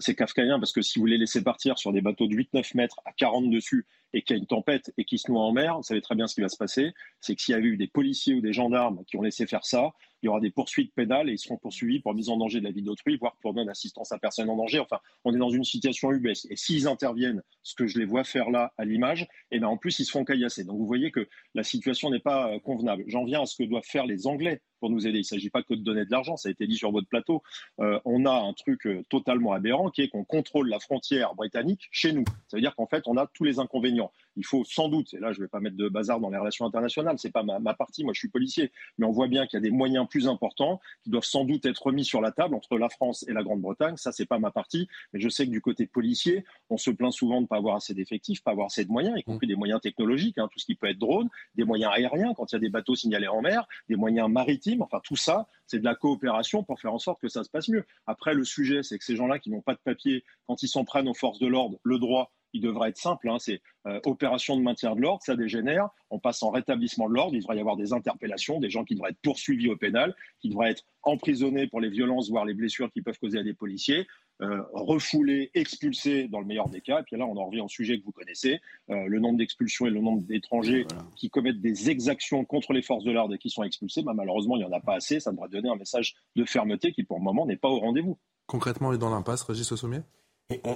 c'est kafkaïen parce que si vous les laissez partir sur des bateaux de 8-9 mètres à 40 dessus et qu'il y a une tempête et qui se noie en mer, vous savez très bien ce qui va se passer. C'est que s'il y a eu des policiers ou des gendarmes qui ont laissé faire ça, il y aura des poursuites pénales et ils seront poursuivis pour mise en danger de la vie d'autrui, voire pour non-assistance à personne en danger. Enfin, on est dans une situation UBS. Et s'ils interviennent, ce que je les vois faire là à l'image, et eh bien en plus, ils se font caillasser. Donc vous voyez que la situation n'est pas convenable. J'en viens à ce que doivent faire les Anglais pour nous aider. Il ne s'agit pas que de donner de l'argent, ça a été dit sur votre plateau. Euh, on a un truc euh, totalement aberrant qui est qu'on contrôle la frontière britannique chez nous. Ça veut dire qu'en fait, on a tous les inconvénients. Il faut sans doute, et là je ne vais pas mettre de bazar dans les relations internationales, c'est pas ma, partie, moi je suis policier, mais on voit bien qu'il y a des moyens plus importants qui doivent sans doute être remis sur la table entre la France et la Grande-Bretagne. Ça, c'est pas ma partie, mais je sais que du côté policier, on se plaint souvent de ne pas avoir assez d'effectifs, pas avoir assez de moyens, y compris des moyens technologiques, hein, tout ce qui peut être drone, des moyens aériens quand il y a des bateaux signalés en mer, des moyens maritimes, enfin tout ça, c'est de la coopération pour faire en sorte que ça se passe mieux. Après, le sujet, c'est que ces gens-là qui n'ont pas de papier, quand ils s'en prennent aux forces de l'ordre, le droit, il devrait être simple, hein, c'est euh, opération de maintien de l'ordre, ça dégénère, on passe en rétablissement de l'ordre, il devrait y avoir des interpellations, des gens qui devraient être poursuivis au pénal, qui devraient être emprisonnés pour les violences, voire les blessures qu'ils peuvent causer à des policiers, euh, refoulés, expulsés dans le meilleur des cas. Et puis là, on en revient au sujet que vous connaissez, euh, le nombre d'expulsions et le nombre d'étrangers voilà. qui commettent des exactions contre les forces de l'ordre et qui sont expulsés. Bah, malheureusement, il n'y en a pas assez. Ça devrait donner un message de fermeté qui, pour le moment, n'est pas au rendez-vous. Concrètement, on est dans l'impasse, Régis Sommier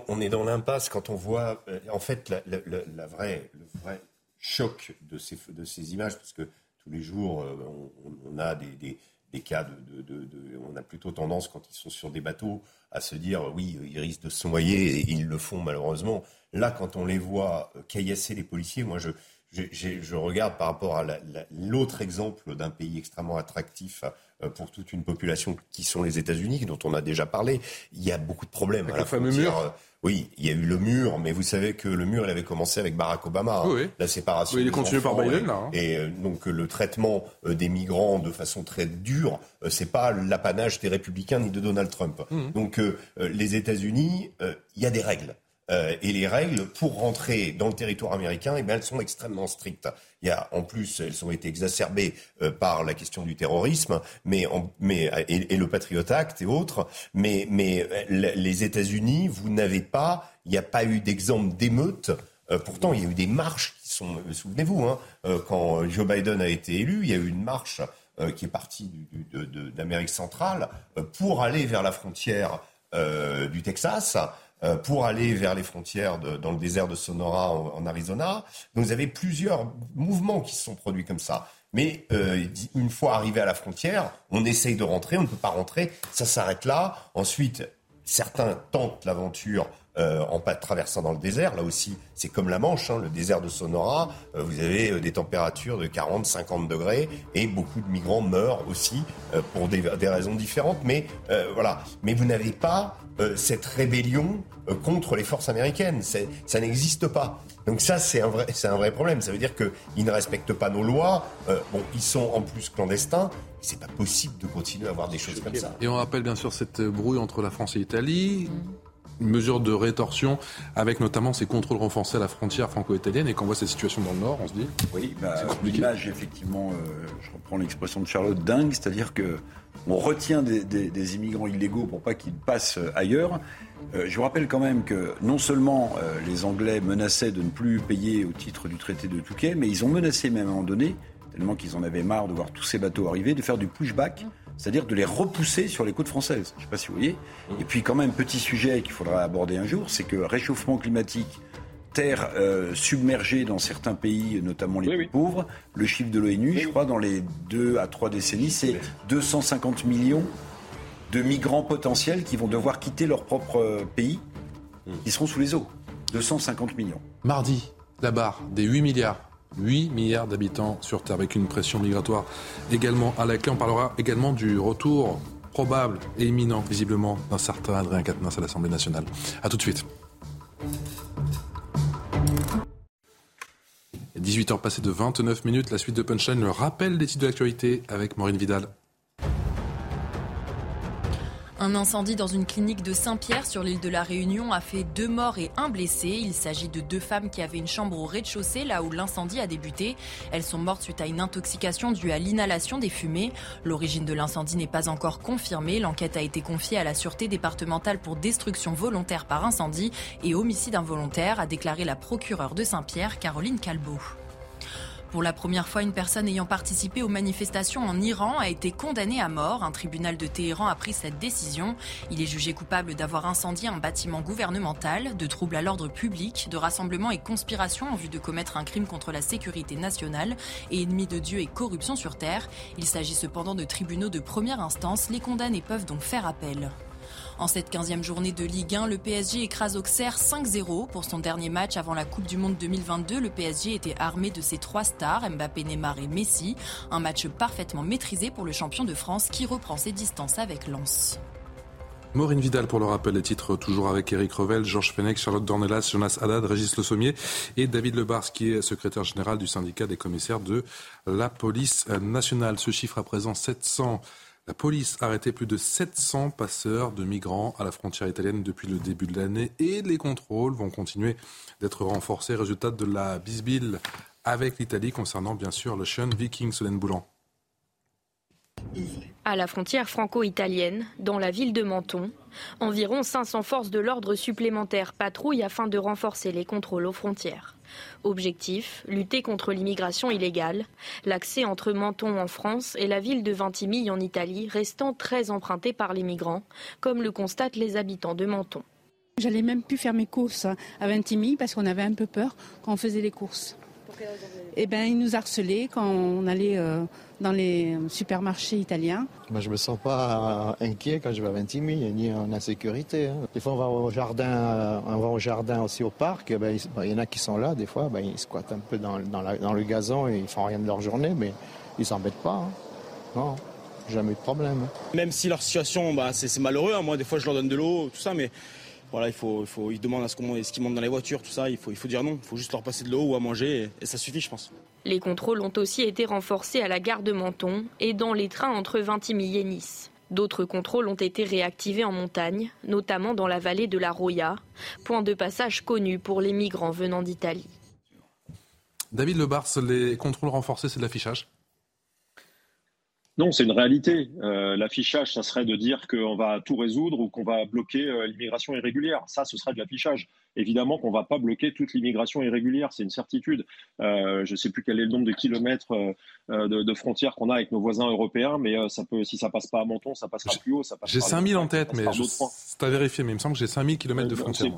on, est dans l'impasse quand on voit, euh, en fait, la, vraie, le vrai choc de ces, de ces images, parce que tous les jours, euh, on, a des, des, des cas de, de, de, On a plutôt tendance, quand ils sont sur des bateaux, à se dire oui, ils risquent de se noyer, et ils le font malheureusement. Là, quand on les voit euh, caillasser les policiers, moi, je, je, je regarde par rapport à l'autre exemple d'un pays extrêmement attractif pour toute une population qui sont les États-Unis, dont on a déjà parlé, il y a beaucoup de problèmes. Avec le fameux mur oui, il y a eu le mur, mais vous savez que le mur, il avait commencé avec Barack Obama, oui, oui. la séparation. Oui, il est continué par Biden, et, là. Hein. Et euh, donc le traitement euh, des migrants de façon très dure, euh, c'est pas l'apanage des républicains ni de Donald Trump. Mmh. Donc les États-Unis, il y a des règles. Euh, et les règles pour rentrer dans le territoire américain, eh bien, elles sont extrêmement strictes. Il y a, en plus, elles ont été exacerbées euh, par la question du terrorisme, mais, mais et, le Patriot Act et autres. Mais, mais les États-Unis, vous n'avez pas, il n'y a pas eu d'exemple d'émeute. pourtant, il y a eu des marches qui sont, souvenez-vous, hein, quand Joe Biden a été élu, il y a eu une marche qui est partie d'Amérique centrale pour aller vers la frontière du Texas euh, pour aller vers les frontières dans le désert de Sonora en, Arizona. Donc vous avez plusieurs mouvements qui se sont produits comme ça. Mais euh, une fois arrivé à la frontière, on essaye de rentrer, on ne peut pas rentrer, ça s'arrête là. Ensuite, certains tentent l'aventure euh, en pas traversant dans le désert. Là aussi, c'est comme la Manche, hein, le désert de Sonora. vous avez des températures de 40, 50 degrés et beaucoup de migrants meurent aussi pour des, des, raisons différentes. Mais voilà. Mais vous n'avez pas euh, cette rébellion euh, contre les forces américaines. Ça n'existe pas. Donc ça, c'est un, vrai, un vrai problème. Ça veut dire qu'ils ne respectent pas nos lois. Euh, bon, ils sont en plus clandestins. C'est pas possible de continuer à avoir des choses comme ça. Et on rappelle bien sûr cette brouille entre la France et l'Italie. Une mesure de rétorsion avec notamment ces contrôles renforcés à la frontière franco-italienne et quand on voit cette situation dans le Nord, on se dit oui, bah, l'image effectivement, je reprends l'expression de Charlotte dingue, c'est-à-dire que on retient des, immigrants illégaux pour pas qu'ils passent ailleurs. Euh, je vous rappelle quand même que non seulement euh, les Anglais menaçaient de ne plus payer au titre du traité de Touquet, mais ils ont menacé même à un moment donné, tellement qu'ils en avaient marre de voir tous ces bateaux arriver, de faire du pushback, c'est-à-dire de les repousser sur les côtes françaises. Je ne sais pas si vous voyez. Et puis quand même, petit sujet qu'il faudra aborder un jour, c'est que réchauffement climatique, terre euh, submergée dans certains pays, notamment les plus pauvres. Le chiffre de l'ONU, je crois, dans les deux à trois décennies, c'est 250 millions de migrants potentiels qui vont devoir quitter leur propre euh, pays, qui seront sous les eaux. 250 millions. Mardi, la barre des 8 milliards. 8 milliards d'habitants sur Terre avec une pression migratoire également à la clé. On parlera également du retour probable et imminent, visiblement, d'un certain Adrien Quatennens à l'Assemblée nationale. A tout de suite. 18h passées de 29 minutes, la suite de Punchline, le rappel des titres de l'actualité avec Maureen Vidal. Un incendie dans une clinique de Saint-Pierre sur l'île de la Réunion a fait deux morts et un blessé. Il s'agit de deux femmes qui avaient une chambre au rez-de-chaussée là où l'incendie a débuté. Elles sont mortes suite à une intoxication due à l'inhalation des fumées. L'origine de l'incendie n'est pas encore confirmée. L'enquête a été confiée à la Sûreté départementale pour destruction volontaire par incendie et homicide involontaire, a déclaré la procureure de Saint-Pierre, Caroline Calbeau. Pour la première fois, une personne ayant participé aux manifestations en Iran a été condamnée à mort. Un tribunal de Téhéran a pris cette décision. Il est jugé coupable d'avoir incendié un bâtiment gouvernemental, de troubles à l'ordre public, de rassemblement et conspiration en vue de commettre un crime contre la sécurité nationale et ennemi de Dieu et corruption sur Terre. Il s'agit cependant de tribunaux de première instance. Les condamnés peuvent donc faire appel. En cette 15e journée de Ligue 1, le PSG écrase Auxerre 5-0. Pour son dernier match avant la Coupe du Monde 2022, le PSG était armé de ses trois stars, Mbappé, Neymar et Messi. Un match parfaitement maîtrisé pour le champion de France qui reprend ses distances avec Lens. Maureen Vidal pour le rappel des titres, toujours avec Eric Revel, Georges Fenech, Charlotte Dornelas, Jonas Haddad, Régis Le Sommier et David Lebars, qui est secrétaire général du syndicat des commissaires de la police nationale. Ce chiffre à présent 700 la police a arrêté plus de 700 passeurs de migrants à la frontière italienne depuis le début de l'année et les contrôles vont continuer d'être renforcés. Résultat de la bisbille avec l'Italie concernant bien sûr le Viking Solène Boulan. À la frontière franco-italienne, dans la ville de Menton, environ 500 forces de l'ordre supplémentaires patrouillent afin de renforcer les contrôles aux frontières. Objectif, lutter contre l'immigration illégale, l'accès entre Menton en France et la ville de Ventimille en Italie restant très emprunté par les migrants, comme le constatent les habitants de Menton. J'allais même plus faire mes courses à Ventimille parce qu'on avait un peu peur quand on faisait les courses. Eh ben, ils nous harcelaient quand on allait euh, dans les supermarchés italiens. Moi, je me sens pas inquiet quand je vais à Ventimille, ni en insécurité. Hein. Des fois, on va au jardin, euh, on va au jardin aussi au parc. Eh ben, il y en a qui sont là, des fois, ben, ils squattent un peu dans, le gazon et ils font rien de leur journée, mais ils s'embêtent pas. Hein. Non, jamais de problème. Même si leur situation, bah, c'est malheureux. Hein. Moi, des fois, je leur donne de l'eau, tout ça, mais voilà, il faut, il faut, ils demandent à ce qu'on, ce qu'ils montent dans les voitures, tout ça. Il faut, il faut dire non. Il faut juste leur passer de l'eau ou à manger et, ça suffit, je pense. Les contrôles ont aussi été renforcés à la gare de Menton et dans les trains entre Vintimille et Nice. D'autres contrôles ont été réactivés en montagne, notamment dans la vallée de la Roya, point de passage connu pour les migrants venant d'Italie. David Lebars, les contrôles renforcés, c'est de l'affichage? Non, c'est une réalité. Euh, l'affichage, ça serait de dire qu'on va tout résoudre ou qu'on va bloquer euh, l'immigration irrégulière. Ça, ce serait de l'affichage. Évidemment qu'on ne va pas bloquer toute l'immigration irrégulière, c'est une certitude. Euh, je ne sais plus quel est le nombre de kilomètres de, frontières qu'on a avec nos voisins européens, mais ça peut, si ça passe pas à Menton, ça passera plus haut. J'ai 5000 en tête, mais c'est à vérifier, mais il me semble que j'ai 5000 kilomètres de frontières.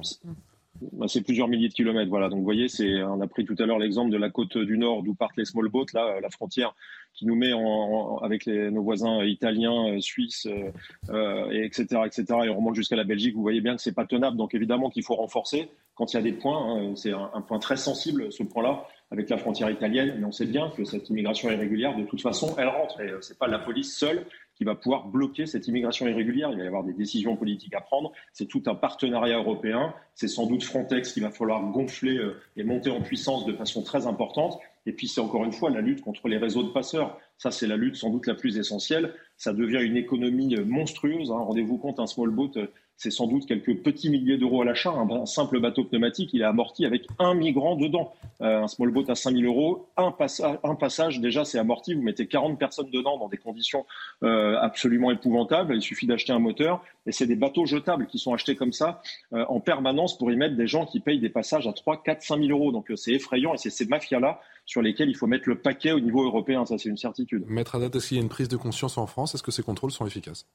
Bah, c'est plusieurs milliers de kilomètres. Voilà. Donc, vous voyez, c'est, on a pris tout à l'heure l'exemple de la côte du Nord d'où partent les small boats, là, la frontière qui nous met en, avec les, nos voisins italiens, euh, suisses, euh, euh, et etc., etc. Et on remonte jusqu'à la Belgique. Vous voyez bien que c'est pas tenable. Donc, évidemment qu'il faut renforcer quand il y a des points. Hein, c'est un, un, point très sensible, ce point-là, avec la frontière italienne. Mais on sait bien que cette immigration irrégulière, de toute façon, elle rentre. Et c'est pas la police seule qui va pouvoir bloquer cette immigration irrégulière. Il va y avoir des décisions politiques à prendre. C'est tout un partenariat européen. C'est sans doute Frontex qu'il va falloir gonfler euh, et monter en puissance de façon très importante. Et puis c'est encore une fois la lutte contre les réseaux de passeurs. Ça, c'est la lutte sans doute la plus essentielle. Ça devient une économie euh, monstrueuse. Hein. Rendez-vous compte, un small boat euh, c'est sans doute quelques petits milliers d'euros à l'achat. Un, simple bateau pneumatique, il est amorti avec un migrant dedans. Euh, un small boat à 5000 euros, un, passage, déjà, c'est amorti. Vous mettez 40 personnes dedans dans des conditions euh, absolument épouvantables. Il suffit d'acheter un moteur. Et c'est des bateaux jetables qui sont achetés comme ça euh, en permanence pour y mettre des gens qui payent des passages à 3, 4, 5 000 euros. Donc c'est effrayant et c'est ces mafias-là sur lesquelles il faut mettre le paquet au niveau européen. Ça, c'est une certitude. Maître Haddad, est-ce qu'il y a une prise de conscience en France? Est-ce que ces contrôles sont efficaces?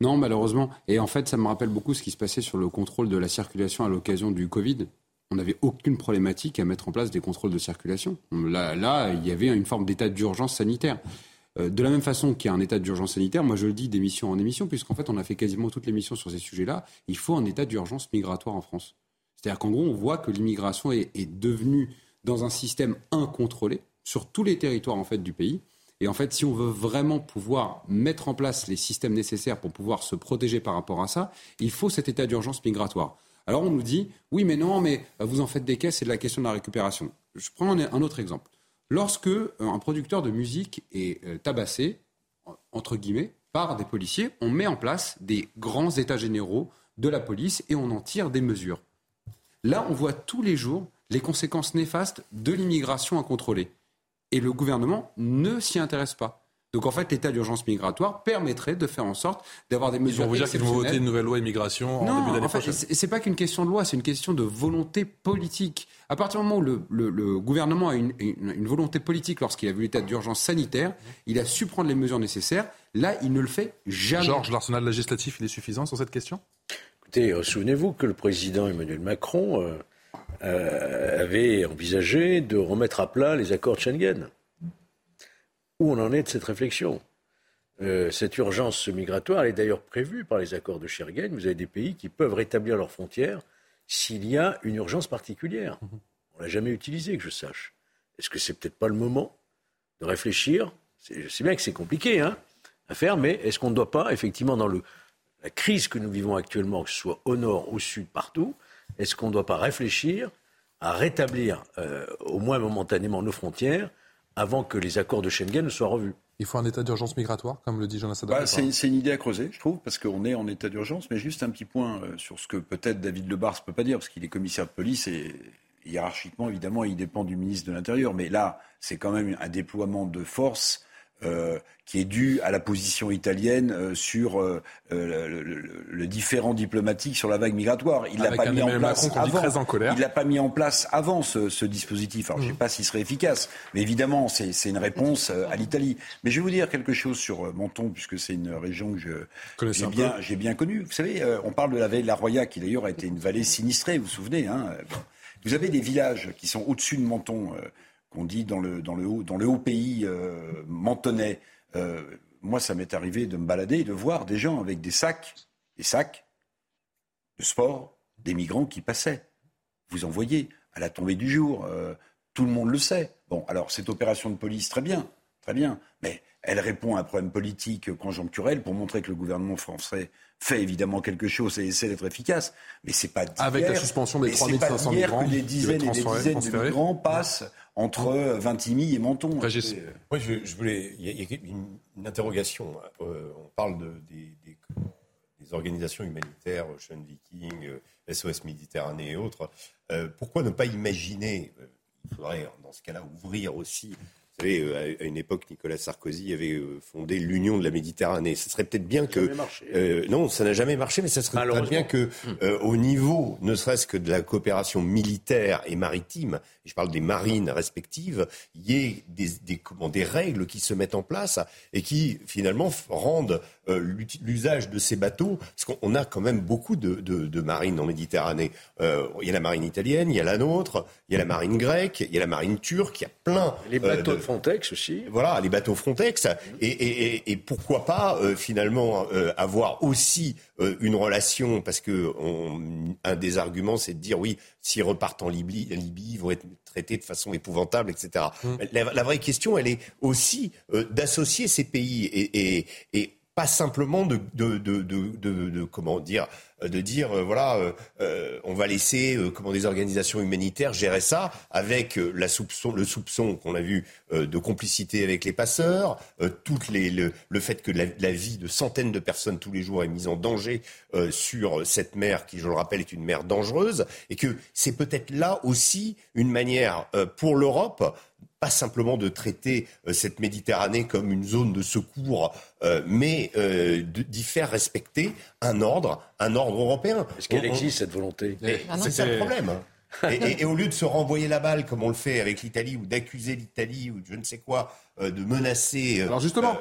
Non, malheureusement. Et en fait, ça me rappelle beaucoup ce qui se passait sur le contrôle de la circulation à l'occasion du Covid. On n'avait aucune problématique à mettre en place des contrôles de circulation. Là, là il y avait une forme d'état d'urgence sanitaire. Euh, de la même façon qu'il y a un état d'urgence sanitaire, moi je le dis d'émission en émission, puisqu'en fait on a fait quasiment toutes les missions sur ces sujets-là, il faut un état d'urgence migratoire en France. C'est-à-dire qu'en gros, on voit que l'immigration est, est devenue dans un système incontrôlé sur tous les territoires du pays. Et en fait, si on veut vraiment pouvoir mettre en place les systèmes nécessaires pour pouvoir se protéger par rapport à ça, il faut cet état d'urgence migratoire. Alors on nous dit, oui, mais non, mais vous en faites des caisses, c'est de la question de la récupération. Je prends un autre exemple. Lorsque euh, un producteur de musique est euh, tabassé, entre guillemets, par des policiers, on met en place des grands états généraux de la police et on en tire des mesures. Là, on voit tous les jours les conséquences néfastes de l'immigration incontrôlée. Et le gouvernement ne s'y intéresse pas. Donc en fait, l'état d'urgence migratoire permettrait de faire en sorte d'avoir des mesures. Ils vont vous dire qu'ils vont voter une nouvelle loi immigration en début d'année en fait, prochaine. C'est pas qu'une question de loi, c'est une question de volonté politique. À partir du moment où le, gouvernement a une, une, volonté politique lorsqu'il a vu l'état d'urgence sanitaire, il a su prendre les mesures nécessaires. Là, il ne le fait jamais. Georges, l'arsenal législatif, il est suffisant sur cette question? Écoutez, euh, souvenez-vous que le président Emmanuel Macron euh, euh, avait envisagé de remettre à plat les accords de Schengen. Où on en est de cette réflexion? Euh, Cette urgence migratoire est d'ailleurs prévue par les accords de Schengen. Vous avez des pays qui peuvent rétablir leurs frontières s'il y a une urgence particulière. On l'a jamais utilisé, que je sache. Est-ce que c'est peut-être pas le moment de réfléchir? Je sais bien que c'est compliqué hein, à faire, mais est-ce qu'on ne doit pas, effectivement, dans la crise que nous vivons actuellement, que ce soit au nord, au sud, partout, est-ce qu'on ne doit pas réfléchir à rétablir, euh, au moins momentanément, nos frontières avant que les accords de Schengen ne soient revus? Il faut un état d'urgence migratoire, comme le dit Jonas bah, C'est une idée à creuser, je trouve, parce qu'on est en état d'urgence. Mais juste un petit point euh, sur ce que peut-être David Lebars ne peut pas dire, parce qu'il est commissaire de police et hiérarchiquement, évidemment, il dépend du ministre de l'Intérieur. Mais là, c'est quand même un déploiement de force euh, qui est dû à la position italienne euh, sur euh, le, différent diplomatique sur la vague migratoire. Il l'a pas mis en place avant. Il l'a pas mis en place avant ce, dispositif. Alors je ne sais mmh. pas s'il serait efficace, mais évidemment c'est une réponse à l'Italie. Mais je vais vous dire quelque chose sur Menton puisque c'est une région que j'ai bien, j'ai bien connue. Vous savez, on parle de la vallée de la Roya qui d'ailleurs a été une vallée sinistrée. Vous vous souvenez hein Vous avez des villages qui sont au-dessus de Menton qu'on dit dans le, dans le, haut, dans le haut pays euh, mentonais. Euh, moi, ça m'est arrivé de me balader et de voir des gens avec des sacs, des sacs de sport, des migrants qui passaient. Vous en voyez à la tombée du jour. Euh, tout le monde le sait. Bon, alors cette opération de police, très bien, très bien, mais elle répond à un problème politique conjoncturel pour montrer que le gouvernement français fait évidemment quelque chose et essaie d'être efficace. Mais c'est pas avec la suspension des 3500 migrants, que des dizaines et des dizaines de migrants passent entre Vintimille et Menton. Oui, je, voulais. Il y a, une, interrogation. Euh, on parle de, des, des, organisations humanitaires, Ocean Viking, SOS Méditerranée et autres. pourquoi ne pas imaginer il faudrait dans ce cas-là ouvrir aussi vous savez, euh, à une époque, Nicolas Sarkozy avait euh, fondé l'Union de la Méditerranée. Ce serait peut-être bien que euh, non, ça n'a jamais marché, mais ça serait peut-être bien que, hmm. au niveau, ne serait-ce que de la coopération militaire et maritime, je parle des marines respectives, il y ait des, des, des règles qui se mettent en place et qui finalement rendent l'usage de ces bateaux, parce qu'on a quand même beaucoup de, de, de marines en Méditerranée. il y a la marine italienne, il y a la nôtre, il y a la marine grecque, il y a la marine turque, il y a plein. Les bateaux de Frontex aussi. Voilà, les bateaux Frontex. Et, pourquoi pas euh, finalement euh, avoir aussi euh, une relation, parce que un des arguments, c'est de dire oui, s'ils repartent en Libye, Libye, ils vont être traités de façon épouvantable, etc. Mmh. La, vraie question, elle est aussi d'associer ces pays et, et pas simplement de, de, de, de, comment dire de dire euh, voilà euh, on va laisser euh, comment des organisations humanitaires gérer ça avec la soupçon le soupçon qu'on a vu de complicité avec les passeurs toutes les le, le fait que la, la, vie de centaines de personnes tous les jours est mise en danger sur cette mer qui je le rappelle est une mer dangereuse et que c'est peut-être là aussi une manière pour l'Europe pas simplement de traiter euh, cette Méditerranée comme une zone de secours, euh, mais euh, d'y faire respecter un ordre, un ordre européen. Est-ce qu'elle existe cette volonté ah C'est ça le problème. Hein. *laughs* Et, au lieu de se renvoyer la balle comme on le fait avec l'Italie ou d'accuser l'Italie ou je ne sais quoi de menacer. Alors justement.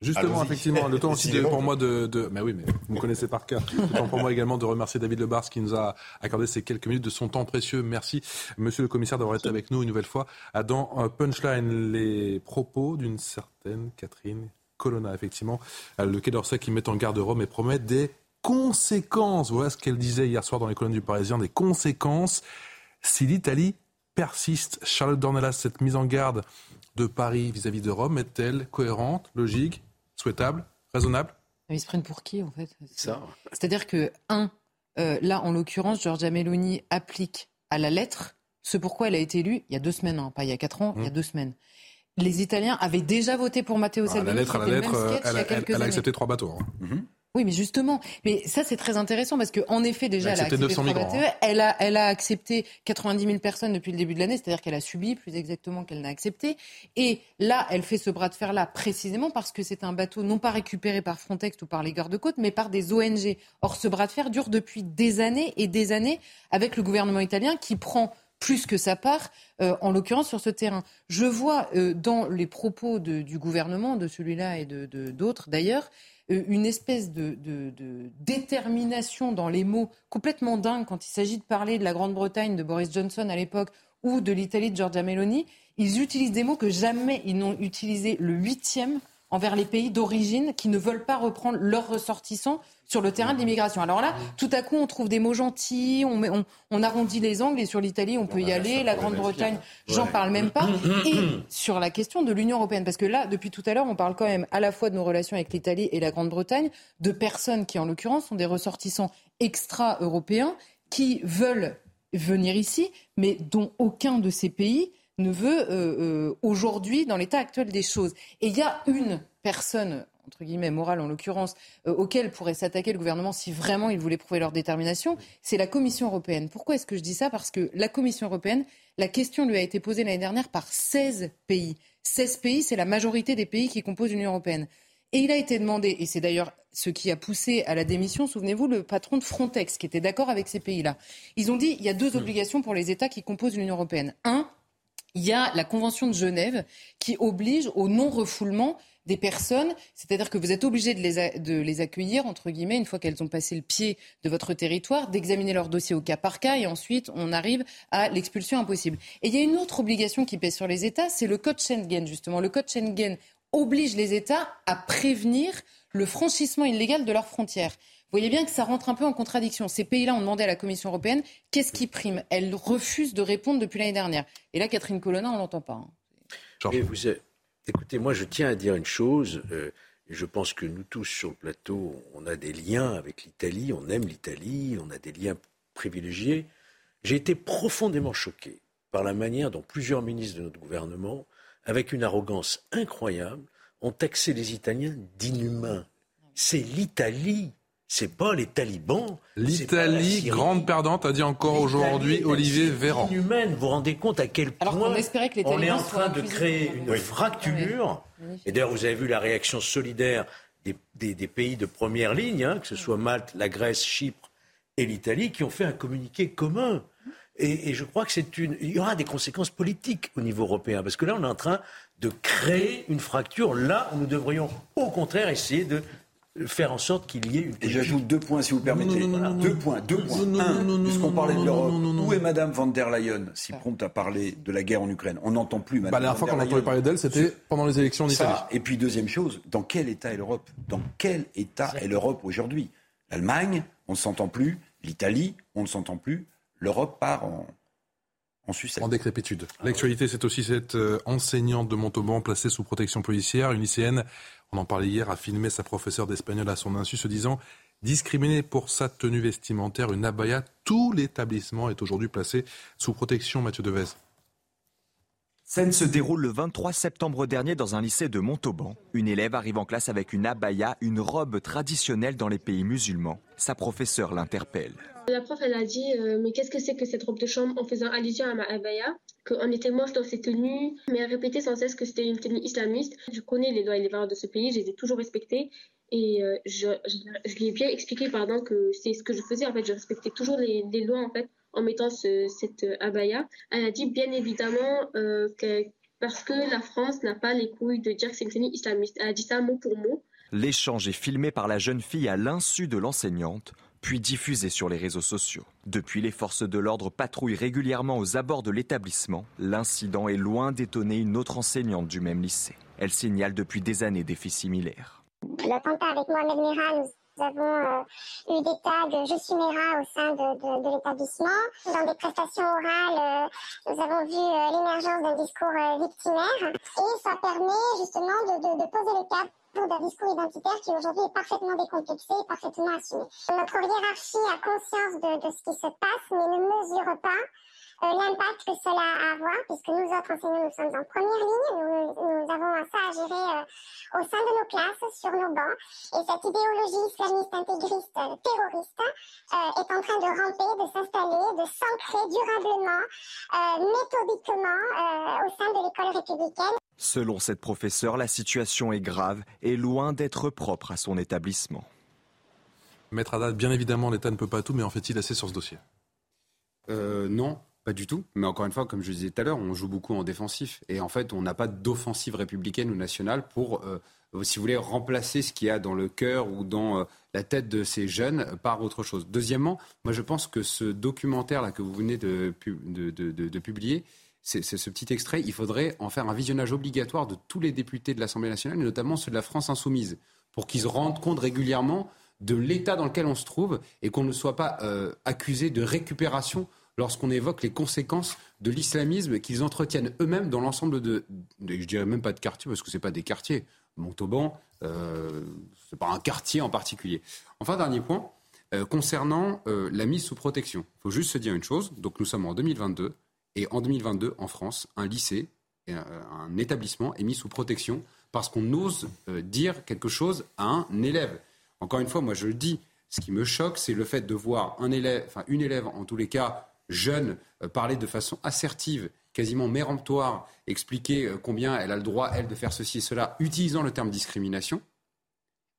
Justement, effectivement, le temps aussi pour moi de, de, Mais oui, mais vous me connaissez par cœur. Le temps pour moi également de remercier David Lebars qui nous a accordé ces quelques minutes de son temps précieux. Merci, monsieur le commissaire, d'avoir été avec nous une nouvelle fois. Dans Punchline, les propos d'une certaine Catherine Colonna, effectivement, euh, le Quai d'Orsay qui met en garde Rome et promet des conséquences. Voilà ce qu'elle disait hier soir dans les colonnes du Parisien, des conséquences si l'Italie persiste. Charlotte Dornelas, cette mise en garde de Paris vis-à-vis -vis de Rome est-elle cohérente, logique souhaitable, raisonnable Ils se prennent pour qui, en fait? C'est-à-dire que, un, euh, là, en l'occurrence, Giorgia Meloni applique à la lettre ce pourquoi elle a été élue il y a deux semaines, hein, pas il y a quatre ans, il y a mmh. deux semaines. Les Italiens avaient déjà voté pour Matteo ah, Salvini. la lettre, la lettre, elle, a accepté trois bateaux. Hein. Mmh. Oui, mais justement, mais ça c'est très intéressant parce qu'en effet déjà elle a, accepté hein. elle a, elle a accepté 90 000 personnes depuis le début de l'année, c'est-à-dire qu'elle a subi plus exactement qu'elle n'a accepté. Et là, elle fait ce bras de fer là précisément parce que c'est un bateau non pas récupéré par Frontex ou par les gardes-côtes, mais par des ONG. Or, ce bras de fer dure depuis des années et des années avec le gouvernement italien qui prend plus que sa part, euh, en l'occurrence sur ce terrain. Je vois euh, dans les propos du gouvernement, de celui-là et de d'autres d'ailleurs, une espèce de, détermination dans les mots complètement dingue quand il s'agit de parler de la Grande-Bretagne de Boris Johnson à l'époque ou de l'Italie de Giorgia Meloni. Ils utilisent des mots que jamais ils n'ont utilisé le huitième envers les pays d'origine qui ne veulent pas reprendre leurs ressortissants sur le terrain de l'immigration. Alors là, tout à coup, on trouve des mots gentils, on, on, on arrondit les angles, et sur l'Italie, on peut y aller, la Grande-Bretagne, j'en parle même pas. Et sur la question de l'Union européenne, parce que là, depuis tout à l'heure, on parle quand même à la fois de nos relations avec l'Italie et la Grande-Bretagne, de personnes qui, en l'occurrence, sont des ressortissants extra-européens qui veulent venir ici, mais dont aucun de ces pays ne veut euh, euh, aujourd'hui dans l'état actuel des choses. Et il y a une personne entre guillemets morale en l'occurrence, euh, auquel pourrait s'attaquer le gouvernement si vraiment il voulait prouver leur détermination, c'est la Commission européenne. Pourquoi est-ce que je dis ça? Parce que la Commission européenne, la question lui a été posée l'année dernière par 16 pays. 16 pays, c'est la majorité des pays qui composent l'Union européenne. Et il a été demandé, et c'est d'ailleurs ce qui a poussé à la démission, souvenez-vous, le patron de Frontex, qui était d'accord avec ces pays-là. Ils ont dit il y a deux hmm. obligations pour les États qui composent l'Union européenne. Un, il y a la Convention de Genève qui oblige au non-refoulement des personnes, c'est-à-dire que vous êtes obligé de les, accueillir, entre guillemets, une fois qu'elles ont passé le pied de votre territoire, d'examiner leur dossier au cas par cas, et ensuite on arrive à l'expulsion impossible. Et il y a une autre obligation qui pèse sur les États, c'est le Code Schengen, justement. Le Code Schengen oblige les États à prévenir le franchissement illégal de leurs frontières. Vous voyez bien que ça rentre un peu en contradiction. Ces pays-là ont demandé à la Commission européenne qu'est-ce qui prime? Elle refuse de répondre depuis l'année dernière. Et là, Catherine Colonna, on l'entend pas. Hein. vous écoutez, moi, je tiens à dire une chose. Euh, je pense que nous tous sur le plateau, on a des liens avec l'Italie, on aime l'Italie, on a des liens privilégiés. J'ai été profondément choqué par la manière dont plusieurs ministres de notre gouvernement, avec une arrogance incroyable, ont taxé les Italiens d'inhumains. C'est l'Italie. C'est pas les talibans. L'Italie, grande perdante, a dit encore aujourd'hui Olivier Véran. Inhumaine, vous vous rendez compte à quel point on, espérait que les on est en train de créer une fracture. Et d'ailleurs, vous avez vu la réaction solidaire des, pays de première ligne, hein, que ce soit Malte, la Grèce, Chypre et l'Italie, qui ont fait un communiqué commun. Et, et je crois que c'est une. Il y aura des conséquences politiques au niveau européen, parce que là, on est en train de créer une fracture là où nous devrions au contraire essayer de faire en sorte qu'il y ait une. Et j'ajoute deux points, si vous permettez. deux points, deux points. Un, puisqu'on parlait de l'Europe, où est Madame van der Leyen, si prompte à parler de la guerre en Ukraine On n'entend plus Madame. Bah, la dernière fois qu'on entendait parler d'elle, c'était pendant les élections en Italie. Et puis deuxième chose, dans quel état est l'Europe Dans quel état est l'Europe aujourd'hui L'Allemagne, on ne s'entend plus. L'Italie, on ne s'entend plus. L'Europe part en, en sucette. En décrépitude. L'actualité, c'est aussi cette euh, enseignante de Montauban placée sous protection policière, une lycéenne on en parlait hier, a filmé sa professeure d'espagnol à son insu, se disant discriminée pour sa tenue vestimentaire, une abaya. Tout l'établissement est aujourd'hui placé sous protection, Mathieu Devez. Scène se déroule le 23 septembre dernier dans un lycée de Montauban. Une élève arrive en classe avec une abaya, une robe traditionnelle dans les pays musulmans. Sa professeure l'interpelle. La prof, elle a dit euh, Mais qu'est-ce que c'est que cette robe de chambre en faisant allusion à ma abaya? Qu'on était moche dans ces tenues. Mais elle répétait sans cesse que c'était une tenue islamiste. Je connais les lois et les valeurs de ce pays, je les ai toujours respectées. Et euh, je, lui ai bien expliqué pardon, que c'est ce que je faisais. En fait, je respectais toujours les, lois en fait, en mettant cette abaya. Elle a dit bien évidemment euh, que parce que la France n'a pas les couilles de dire que c'est une tenue islamiste. Elle a dit ça mot pour mot. L'échange est filmé par la jeune fille à l'insu de l'enseignante puis diffusée sur les réseaux sociaux. Depuis, les forces de l'ordre patrouillent régulièrement aux abords de l'établissement. L'incident est loin d'étonner une autre enseignante du même lycée. Elle signale depuis des années des faits similaires. L'attentat avec Mohamed Merah, nous avons euh, eu des tags Je suis Mera au sein de, l'établissement. Dans des prestations orales, euh, nous avons vu euh, l'émergence d'un discours victimaire et ça permet justement de, de poser le cap d'un discours identitaire qui aujourd'hui est parfaitement décomplexé parfaitement assumé. Notre hiérarchie a conscience de, ce qui se passe, mais ne mesure pas euh, l'impact que cela a à avoir, puisque nous autres enseignants, nous sommes en première ligne, nous, avons ça à gérer euh, au sein de nos classes, sur nos bancs, et cette idéologie islamiste intégriste euh, terroriste est en train de ramper, de s'installer, de s'ancrer durablement, méthodiquement au sein de l'école républicaine. Selon cette professeure, la situation est grave et loin d'être propre à son établissement. Maître Haddad, bien évidemment, l'État ne peut pas tout, mais en fait-il assez sur ce dossier euh, Non, pas du tout. Mais encore une fois, comme je disais tout à l'heure, on joue beaucoup en défensif. Et en fait, on n'a pas d'offensive républicaine ou nationale pour, euh, si vous voulez, remplacer ce qu'il y a dans le cœur ou dans euh, la tête de ces jeunes par autre chose. Deuxièmement, moi je pense que ce documentaire-là que vous venez de, de publier, c'est ce petit extrait, il faudrait en faire un visionnage obligatoire de tous les députés de l'Assemblée nationale, et notamment ceux de la France insoumise, pour qu'ils se rendent compte régulièrement de l'état dans lequel on se trouve et qu'on ne soit pas euh, accusé de récupération lorsqu'on évoque les conséquences de l'islamisme qu'ils entretiennent eux-mêmes dans l'ensemble de, je dirais même pas de quartiers, parce que ce n'est pas des quartiers. Montauban, euh, ce n'est pas un quartier en particulier. Enfin, dernier point, euh, concernant la mise sous protection. Il faut juste se dire une chose, donc nous sommes en 2022, et en 2022, en France, un lycée, un établissement est mis sous protection parce qu'on ose euh, dire quelque chose à un élève. Encore une fois, moi je le dis, ce qui me choque, c'est le fait de voir un élève, enfin une élève en tous les cas jeune, euh, parler de façon assertive, quasiment méremptoire, expliquer euh, combien elle a le droit, elle, de faire ceci et cela, utilisant le terme discrimination.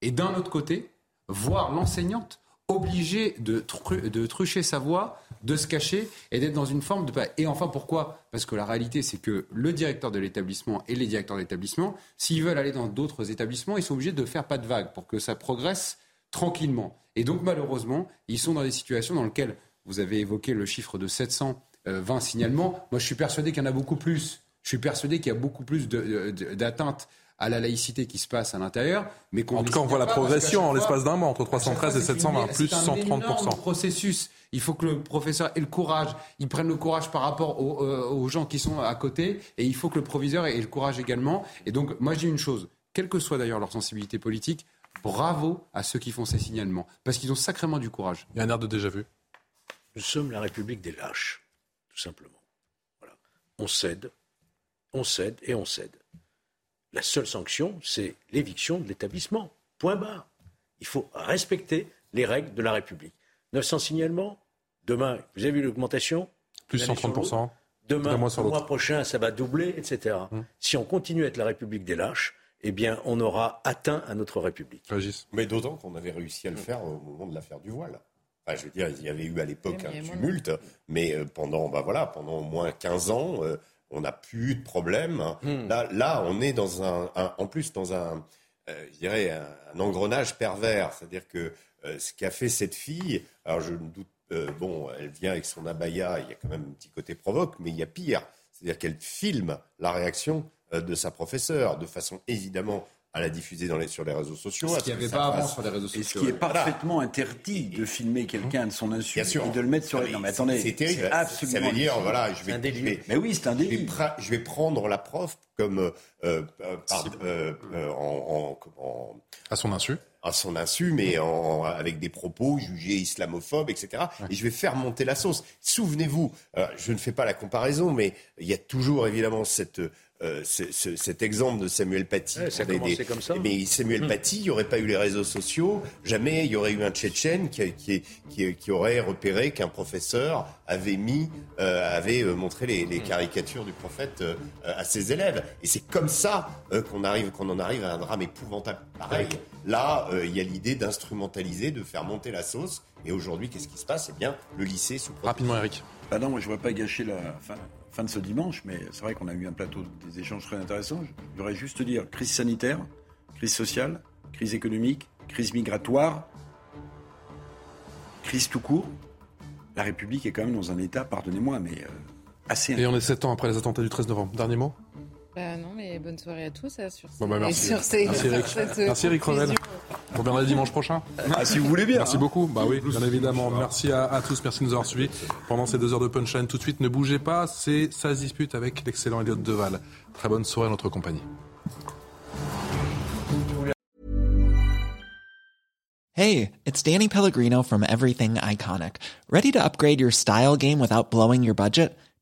Et d'un autre côté, voir l'enseignante obligée de, trucher sa voix de se cacher et d'être dans une forme de... Et enfin, pourquoi? Parce que la réalité, c'est que le directeur de l'établissement et les directeurs d'établissement, s'ils veulent aller dans d'autres établissements, ils sont obligés de faire pas de vagues pour que ça progresse tranquillement. Et donc, malheureusement, ils sont dans des situations dans lesquelles, vous avez évoqué le chiffre de 720 euh, signalements, moi je suis persuadé qu'il y en a beaucoup plus. Je suis persuadé qu'il y a beaucoup plus d'atteintes à la laïcité qui se passe à l'intérieur. Mais en tout cas, on voit la progression en l'espace d'un mois entre 313 et 720, plus 130%. processus. Il faut que le professeur ait le courage, il prenne le courage par rapport euh, aux, gens qui sont à côté, et il faut que le proviseur ait le courage également. Et donc, moi, je dis une chose, quelle que soit d'ailleurs leur sensibilité politique, bravo à ceux qui font ces signalements, parce qu'ils ont sacrément du courage. Il y a un air de déjà vu. Nous sommes la République des lâches, tout simplement. on cède, on cède et on cède. La seule sanction, c'est l'éviction de l'établissement. Point barre. Il faut respecter les règles de la République. 900 signalements, demain, vous avez vu l'augmentation Plus 130%. Demain, le mois prochain, ça va doubler, etc. Hum. Si on continue à être la République des lâches, eh bien, on aura atteint à notre République. Mais d'autant qu'on avait réussi à le faire au moment de l'affaire du voile. Enfin, je veux dire, il y avait eu à l'époque un tumulte, mais euh, pendant, bah voilà, pendant au moins 15 ans, euh, on n'a plus eu de problème. Hmm. Là, là, on est dans un, un- en plus dans un, euh, je dirais, un, un engrenage pervers. C'est-à-dire que euh, ce qu'a fait cette fille, alors je ne doute, euh, bon, elle vient avec son abaya, il y a quand même un petit côté provoque, mais il y a pire. C'est-à-dire qu'elle filme la réaction de sa professeure, de façon évidemment à la diffuser dans les, sur les réseaux sociaux. Ce qu'il n'y avait pas avant sur les réseaux sociaux. Et ce qui est parfaitement interdit de filmer quelqu'un de son insu et de le mettre sur les. Non, mais c'est- attendez, c'est terrible. absolument. Ça veut dire, hallucinant. voilà, je vais, je vais- Mais oui, c'est un je vais, délit. je vais prendre la prof comme euh, euh, par- euh, euh, en, en- en- à son insu, à son insu, mais en, avec des propos jugés islamophobes, etc. Et je vais faire monter la sauce. Souvenez-vous, euh, je ne fais pas la comparaison, mais il y a toujours évidemment cette euh, ce- ce- cet exemple de Samuel Paty. Ouais, ça a commencé des- comme ça. Mais Samuel Hmm. Paty, il n'y aurait pas eu les réseaux sociaux, jamais il y aurait eu un Tchétchène qui, qui, qui, qui aurait repéré qu'un professeur avait mis, euh, avait euh, montré les, les caricatures du prophète euh, à ses élèves. Et c'est comme ça euh, qu'on arrive, qu'on en arrive à un drame épouvantable. Pareil. Là, euh, il y a l'idée d'instrumentaliser, de faire monter la sauce. Et aujourd'hui, qu'est-ce qui se passe? Eh bien, le lycée sous Rapidement, Eric. Ah non, moi je ne voudrais pas gâcher la fin, fin de ce dimanche, mais c'est vrai qu'on a eu un plateau des échanges très intéressants. Je voudrais juste te dire crise sanitaire, crise sociale, crise économique, crise migratoire, crise tout court. La République est quand même dans un état, pardonnez-moi, mais euh, assez. Et on est 7 ans après les attentats du 13 novembre. Dernier mot? Bah non, mais bonne soirée à tous hein, sur, Bon, bah, merci. sur ces, Merci, sur Eric. cette Merci, Eric Revel. On reviendra dimanche prochain. Ah, si vous voulez bien. Merci hein. beaucoup. Bah oui, bien évidemment. Merci à, à tous. Merci de nous avoir suivis pendant ces deux heures de punchline. Tout de suite, ne bougez pas. C'est Ça se dispute avec l'excellent Elliot Deval. Très bonne soirée à notre compagnie. Hey, it's Danny Pellegrino from Everything Iconic. Ready to upgrade your style game without blowing your budget?